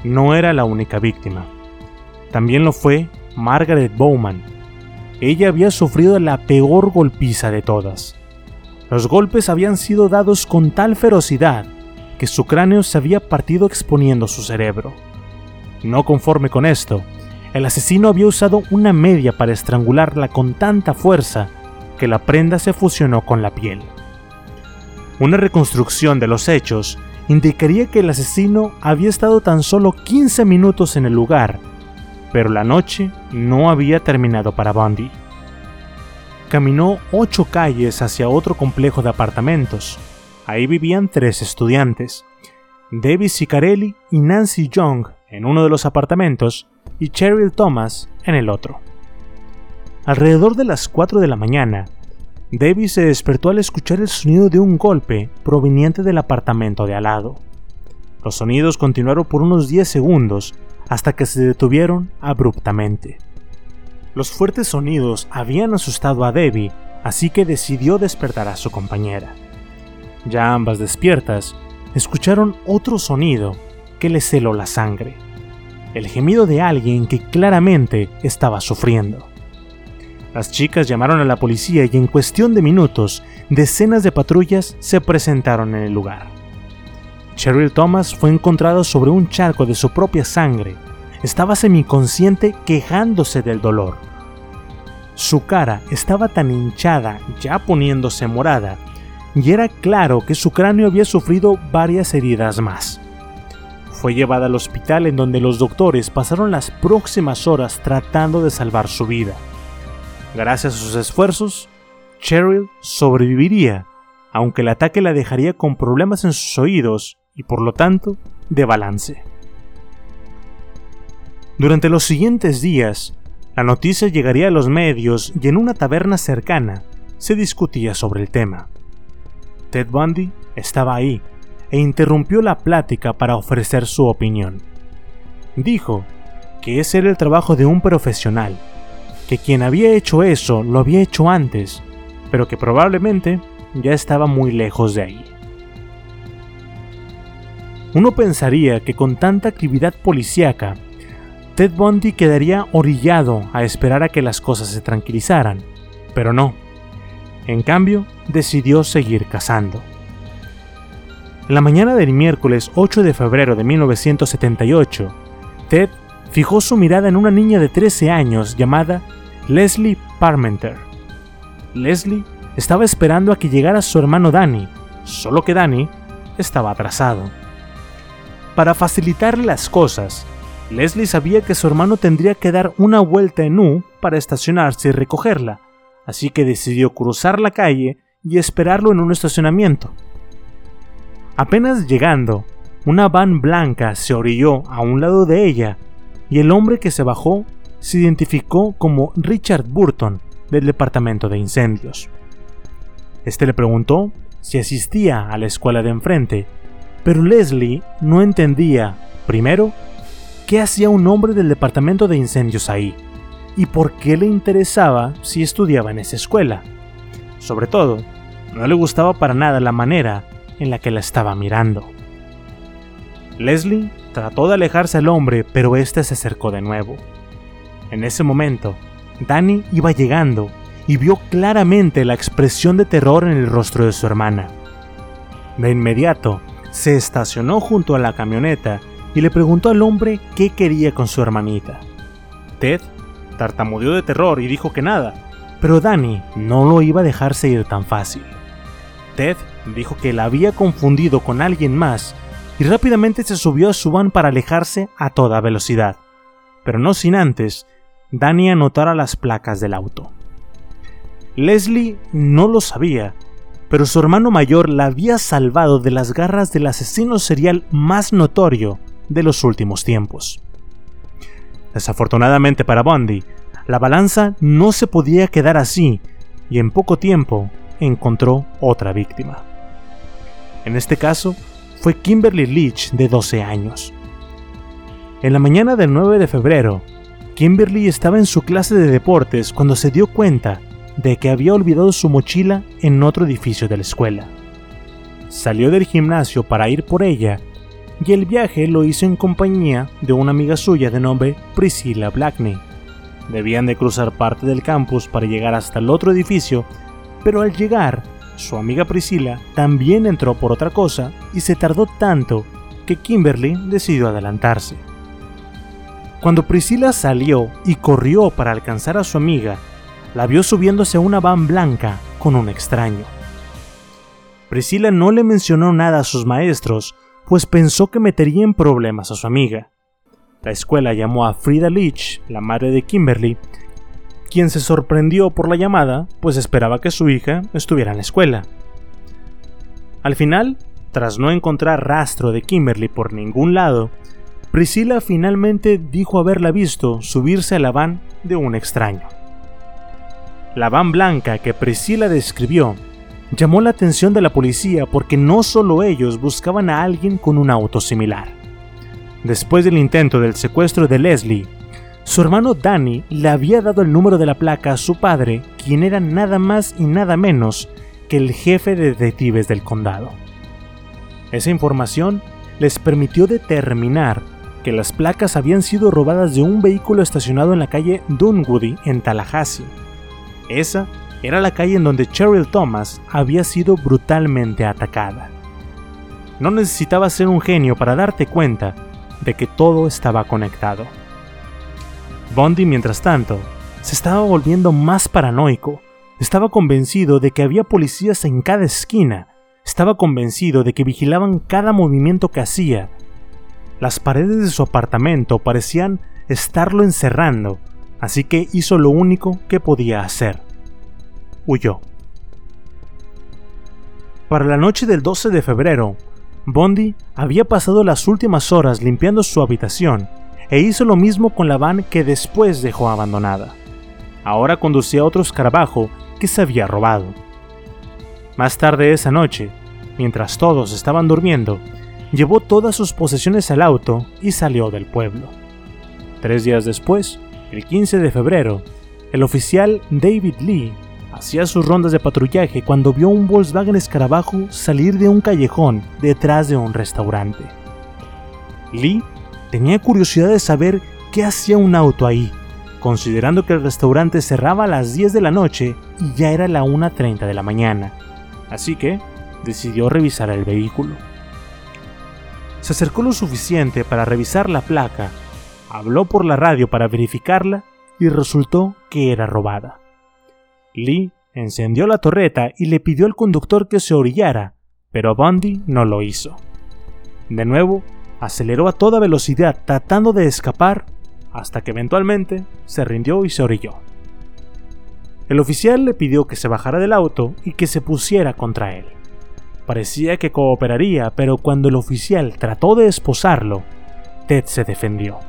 No era la única víctima. También lo fue Margaret Bowman. Ella había sufrido la peor golpiza de todas. Los golpes habían sido dados con tal ferocidad que su cráneo se había partido exponiendo su cerebro. No conforme con esto, el asesino había usado una media para estrangularla con tanta fuerza que la prenda se fusionó con la piel. Una reconstrucción de los hechos indicaría que el asesino había estado tan solo 15 minutos en el lugar, pero la noche no había terminado para Bundy. Caminó ocho calles hacia otro complejo de apartamentos. Ahí vivían tres estudiantes, David Sicarelli y Nancy Young en uno de los apartamentos y Cheryl Thomas en el otro. Alrededor de las 4 de la mañana, David se despertó al escuchar el sonido de un golpe proveniente del apartamento de al lado. Los sonidos continuaron por unos 10 segundos hasta que se detuvieron abruptamente. Los fuertes sonidos habían asustado a Debbie, así que decidió despertar a su compañera. Ya ambas despiertas, escucharon otro sonido que les celó la sangre, el gemido de alguien que claramente estaba sufriendo. Las chicas llamaron a la policía y en cuestión de minutos, decenas de patrullas se presentaron en el lugar. Cheryl Thomas fue encontrado sobre un charco de su propia sangre. Estaba semiconsciente quejándose del dolor. Su cara estaba tan hinchada, ya poniéndose morada, y era claro que su cráneo había sufrido varias heridas más. Fue llevada al hospital en donde los doctores pasaron las próximas horas tratando de salvar su vida. Gracias a sus esfuerzos, Cheryl sobreviviría, aunque el ataque la dejaría con problemas en sus oídos y por lo tanto de balance. Durante los siguientes días, la noticia llegaría a los medios y en una taberna cercana se discutía sobre el tema. Ted Bundy estaba ahí e interrumpió la plática para ofrecer su opinión. Dijo que ese era el trabajo de un profesional, quien había hecho eso lo había hecho antes, pero que probablemente ya estaba muy lejos de ahí. Uno pensaría que con tanta actividad policíaca, Ted Bundy quedaría orillado a esperar a que las cosas se tranquilizaran, pero no. En cambio, decidió seguir cazando. La mañana del miércoles 8 de febrero de 1978, Ted fijó su mirada en una niña de 13 años llamada Leslie Parmenter. Leslie estaba esperando a que llegara su hermano Danny, solo que Danny estaba atrasado. Para facilitarle las cosas, Leslie sabía que su hermano tendría que dar una vuelta en U para estacionarse y recogerla, así que decidió cruzar la calle y esperarlo en un estacionamiento. Apenas llegando, una van blanca se orilló a un lado de ella y el hombre que se bajó se identificó como Richard Burton del Departamento de Incendios. Este le preguntó si asistía a la escuela de enfrente pero Leslie no entendía, primero, qué hacía un hombre del departamento de incendios ahí, y por qué le interesaba si estudiaba en esa escuela. Sobre todo, no le gustaba para nada la manera en la que la estaba mirando. Leslie trató de alejarse al hombre, pero este se acercó de nuevo. En ese momento, Danny iba llegando y vio claramente la expresión de terror en el rostro de su hermana. De inmediato, se estacionó junto a la camioneta y le preguntó al hombre qué quería con su hermanita. Ted tartamudeó de terror y dijo que nada, pero Danny no lo iba a dejarse ir tan fácil. Ted dijo que la había confundido con alguien más y rápidamente se subió a su van para alejarse a toda velocidad, pero no sin antes Danny anotara las placas del auto. Leslie no lo sabía, pero su hermano mayor la había salvado de las garras del asesino serial más notorio de los últimos tiempos. Desafortunadamente para Bundy, la balanza no se podía quedar así y en poco tiempo encontró otra víctima. En este caso, fue Kimberly Leach de 12 años. En la mañana del 9 de febrero, Kimberly estaba en su clase de deportes cuando se dio cuenta de que había olvidado su mochila en otro edificio de la escuela. Salió del gimnasio para ir por ella y el viaje lo hizo en compañía de una amiga suya de nombre Priscilla Blackney. Debían de cruzar parte del campus para llegar hasta el otro edificio, pero al llegar, su amiga Priscilla también entró por otra cosa y se tardó tanto que Kimberly decidió adelantarse. Cuando Priscila salió y corrió para alcanzar a su amiga, la vio subiéndose a una van blanca con un extraño. Priscila no le mencionó nada a sus maestros, pues pensó que metería en problemas a su amiga. La escuela llamó a Frida Leach, la madre de Kimberly, quien se sorprendió por la llamada, pues esperaba que su hija estuviera en la escuela. Al final, tras no encontrar rastro de Kimberly por ningún lado, Priscila finalmente dijo haberla visto subirse a la van de un extraño. La van blanca que Priscila describió llamó la atención de la policía porque no solo ellos buscaban a alguien con un auto similar. Después del intento del secuestro de Leslie, su hermano Danny le había dado el número de la placa a su padre, quien era nada más y nada menos que el jefe de detectives del condado. Esa información les permitió determinar que las placas habían sido robadas de un vehículo estacionado en la calle Dunwoody en Tallahassee. Esa era la calle en donde Cheryl Thomas había sido brutalmente atacada. No necesitaba ser un genio para darte cuenta de que todo estaba conectado. Bondi, mientras tanto, se estaba volviendo más paranoico. Estaba convencido de que había policías en cada esquina estaba convencido de que vigilaban cada movimiento que hacía. Las paredes de su apartamento parecían estarlo encerrando, así que hizo lo único que podía hacer. Huyó. Para la noche del 12 de febrero, Bondi había pasado las últimas horas limpiando su habitación e hizo lo mismo con la van que después dejó abandonada. Ahora conducía otro escarabajo que se había robado. Más tarde esa noche, mientras todos estaban durmiendo, llevó todas sus posesiones al auto y salió del pueblo. Tres días después, el 15 de febrero, el oficial David Lee hacía sus rondas de patrullaje cuando vio un Volkswagen escarabajo salir de un callejón detrás de un restaurante. Lee tenía curiosidad de saber qué hacía un auto ahí, considerando que el restaurante cerraba a las 10 de la noche y ya era la 1.30 de la mañana así que decidió revisar el vehículo. Se acercó lo suficiente para revisar la placa, habló por la radio para verificarla y resultó que era robada. Lee encendió la torreta y le pidió al conductor que se orillara, pero Bundy no lo hizo. De nuevo, aceleró a toda velocidad tratando de escapar hasta que eventualmente se rindió y se orilló. El oficial le pidió que se bajara del auto y que se pusiera contra él. Parecía que cooperaría, pero cuando el oficial trató de esposarlo, Ted se defendió.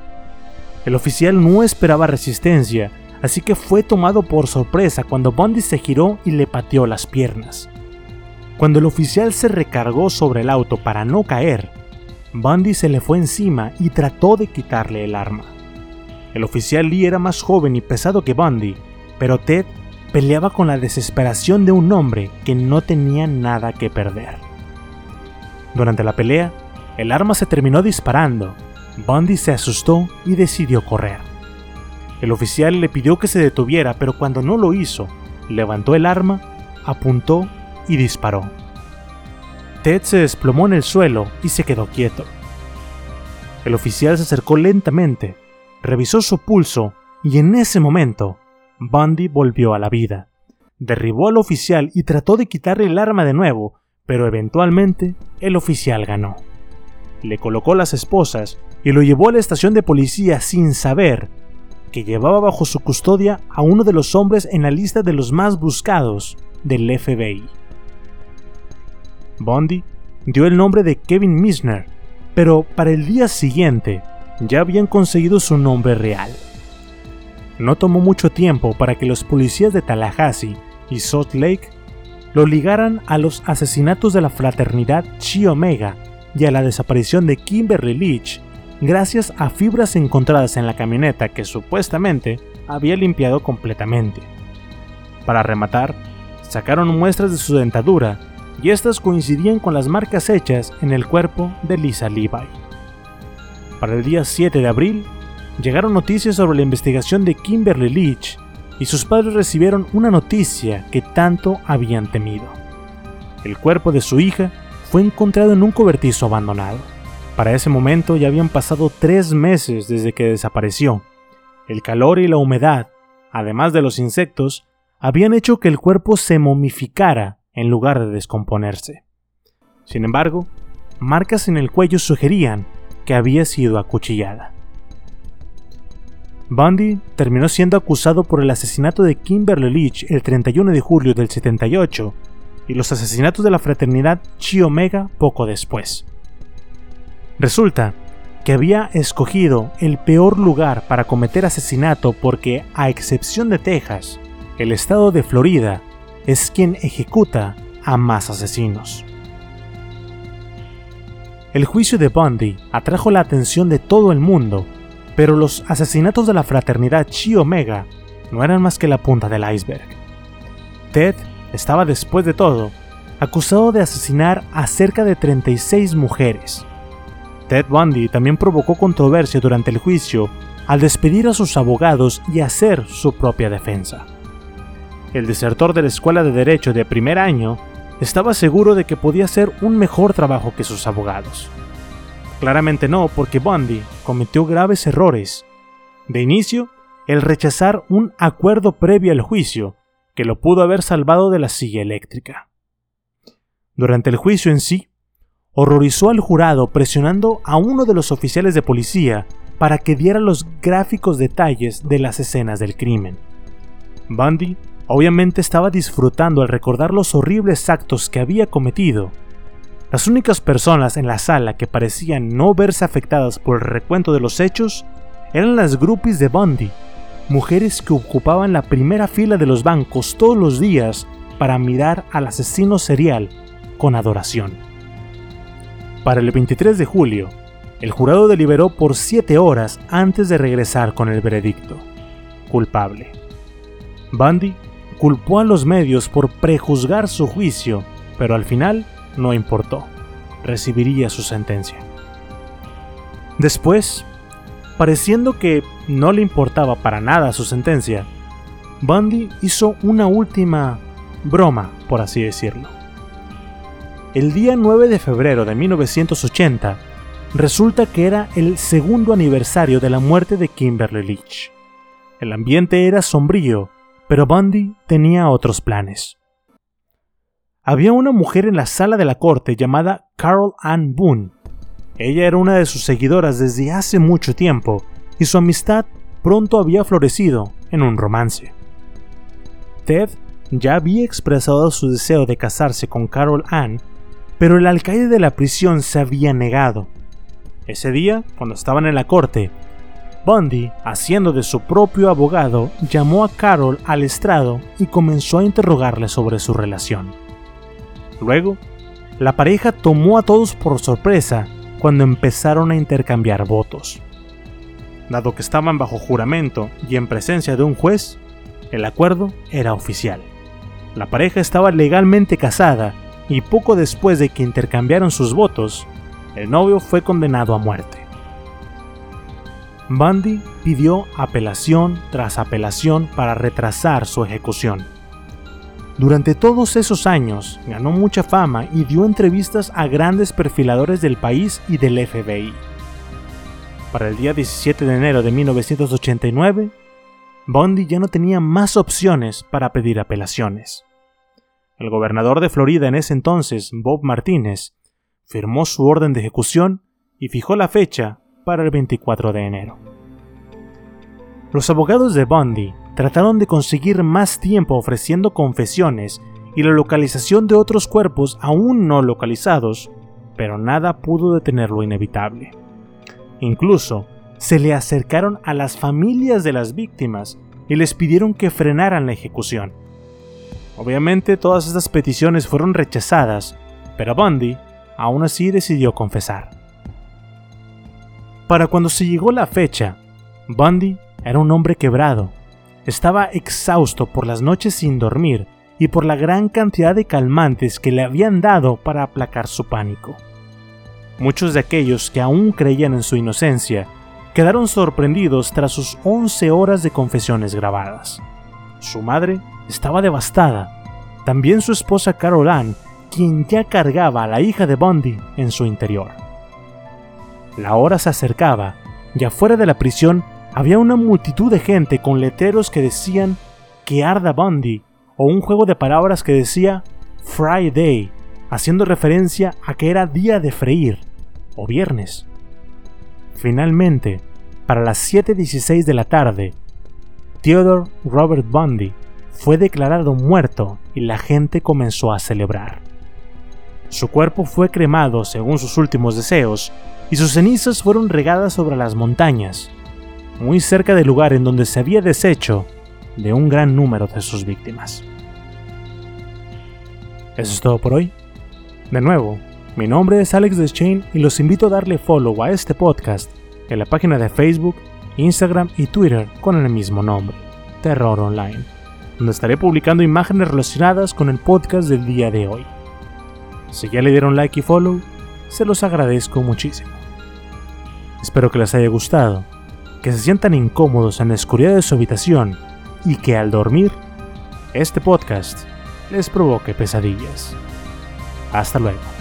El oficial no esperaba resistencia, así que fue tomado por sorpresa cuando Bundy se giró y le pateó las piernas. Cuando el oficial se recargó sobre el auto para no caer, Bundy se le fue encima y trató de quitarle el arma. El oficial Lee era más joven y pesado que Bundy, pero Ted peleaba con la desesperación de un hombre que no tenía nada que perder. Durante la pelea, el arma se terminó disparando. Bundy se asustó y decidió correr. El oficial le pidió que se detuviera, pero cuando no lo hizo, levantó el arma, apuntó y disparó. Ted se desplomó en el suelo y se quedó quieto. El oficial se acercó lentamente, revisó su pulso y en ese momento Bundy volvió a la vida. Derribó al oficial y trató de quitarle el arma de nuevo, pero eventualmente el oficial ganó. Le colocó las esposas y lo llevó a la estación de policía sin saber que llevaba bajo su custodia a uno de los hombres en la lista de los más buscados del FBI. Bundy dio el nombre de Kevin Misner, pero para el día siguiente ya habían conseguido su nombre real. No tomó mucho tiempo para que los policías de Tallahassee y Salt Lake lo ligaran a los asesinatos de la fraternidad Chi Omega y a la desaparición de Kimberly Leach gracias a fibras encontradas en la camioneta que supuestamente había limpiado completamente. Para rematar, sacaron muestras de su dentadura y estas coincidían con las marcas hechas en el cuerpo de Lisa Levi. Para el día 7 de abril, llegaron noticias sobre la investigación de Kimberly Leach y sus padres recibieron una noticia que tanto habían temido. El cuerpo de su hija fue encontrado en un cobertizo abandonado. Para ese momento ya habían pasado tres meses desde que desapareció. El calor y la humedad, además de los insectos, habían hecho que el cuerpo se momificara en lugar de descomponerse. Sin embargo, marcas en el cuello sugerían que había sido acuchillada. Bundy terminó siendo acusado por el asesinato de Kimberly Leach el 31 de julio del 78 y los asesinatos de la fraternidad Chi Omega poco después. Resulta que había escogido el peor lugar para cometer asesinato porque, a excepción de Texas, el estado de Florida es quien ejecuta a más asesinos. El juicio de Bundy atrajo la atención de todo el mundo, pero los asesinatos de la fraternidad Chi Omega no eran más que la punta del iceberg. Ted estaba después de todo acusado de asesinar a cerca de 36 mujeres. Ted Bundy también provocó controversia durante el juicio al despedir a sus abogados y hacer su propia defensa. El desertor de la escuela de derecho de primer año estaba seguro de que podía hacer un mejor trabajo que sus abogados. Claramente no, porque Bundy cometió graves errores. De inicio, el rechazar un acuerdo previo al juicio, que lo pudo haber salvado de la silla eléctrica. Durante el juicio en sí, horrorizó al jurado presionando a uno de los oficiales de policía para que diera los gráficos detalles de las escenas del crimen. Bundy obviamente estaba disfrutando al recordar los horribles actos que había cometido. Las únicas personas en la sala que parecían no verse afectadas por el recuento de los hechos eran las groupies de Bundy, mujeres que ocupaban la primera fila de los bancos todos los días para mirar al asesino serial con adoración. Para el 23 de julio, el jurado deliberó por siete horas antes de regresar con el veredicto. Culpable. Bundy culpó a los medios por prejuzgar su juicio, pero al final no importó. Recibiría su sentencia. Después, pareciendo que no le importaba para nada su sentencia, Bundy hizo una última broma, por así decirlo. El día 9 de febrero de 1980, resulta que era el segundo aniversario de la muerte de Kimberly Leach. El ambiente era sombrío pero Bundy tenía otros planes. Había una mujer en la sala de la corte llamada Carol Ann Boone. Ella era una de sus seguidoras desde hace mucho tiempo y su amistad pronto había florecido en un romance. Ted ya había expresado su deseo de casarse con Carol Ann, pero el alcaide de la prisión se había negado. Ese día, cuando estaban en la corte, Bundy, haciendo de su propio abogado, llamó a Carol al estrado y comenzó a interrogarle sobre su relación. Luego, la pareja tomó a todos por sorpresa cuando empezaron a intercambiar votos. Dado que estaban bajo juramento y en presencia de un juez, el acuerdo era oficial. La pareja estaba legalmente casada y poco después de que intercambiaron sus votos, el novio fue condenado a muerte. Bundy pidió apelación tras apelación para retrasar su ejecución. Durante todos esos años ganó mucha fama y dio entrevistas a grandes perfiladores del país y del FBI. Para el día 17 de enero de 1989, Bundy ya no tenía más opciones para pedir apelaciones. El gobernador de Florida en ese entonces, Bob Martínez, firmó su orden de ejecución y fijó la fecha para el 24 de enero. Los abogados de Bundy trataron de conseguir más tiempo ofreciendo confesiones y la localización de otros cuerpos aún no localizados, pero nada pudo detener lo inevitable. Incluso se le acercaron a las familias de las víctimas y les pidieron que frenaran la ejecución. Obviamente todas estas peticiones fueron rechazadas, pero Bundy aún así decidió confesar. Para cuando se llegó la fecha, Bundy era un hombre quebrado. Estaba exhausto por las noches sin dormir y por la gran cantidad de calmantes que le habían dado para aplacar su pánico. Muchos de aquellos que aún creían en su inocencia quedaron sorprendidos tras sus 11 horas de confesiones grabadas. Su madre estaba devastada, también su esposa Carol Ann, quien ya cargaba a la hija de Bundy en su interior. La hora se acercaba y afuera de la prisión había una multitud de gente con letreros que decían que arda Bundy o un juego de palabras que decía Friday, haciendo referencia a que era día de freír o viernes. Finalmente, para las 7.16 de la tarde, Theodore Robert Bundy fue declarado muerto y la gente comenzó a celebrar. Su cuerpo fue cremado según sus últimos deseos y sus cenizas fueron regadas sobre las montañas, muy cerca del lugar en donde se había deshecho de un gran número de sus víctimas. Eso es todo por hoy. De nuevo, mi nombre es Alex Deschain y los invito a darle follow a este podcast en la página de Facebook, Instagram y Twitter con el mismo nombre, Terror Online, donde estaré publicando imágenes relacionadas con el podcast del día de hoy. Si ya le dieron like y follow, se los agradezco muchísimo. Espero que les haya gustado, que se sientan incómodos en la oscuridad de su habitación y que al dormir, este podcast les provoque pesadillas. Hasta luego.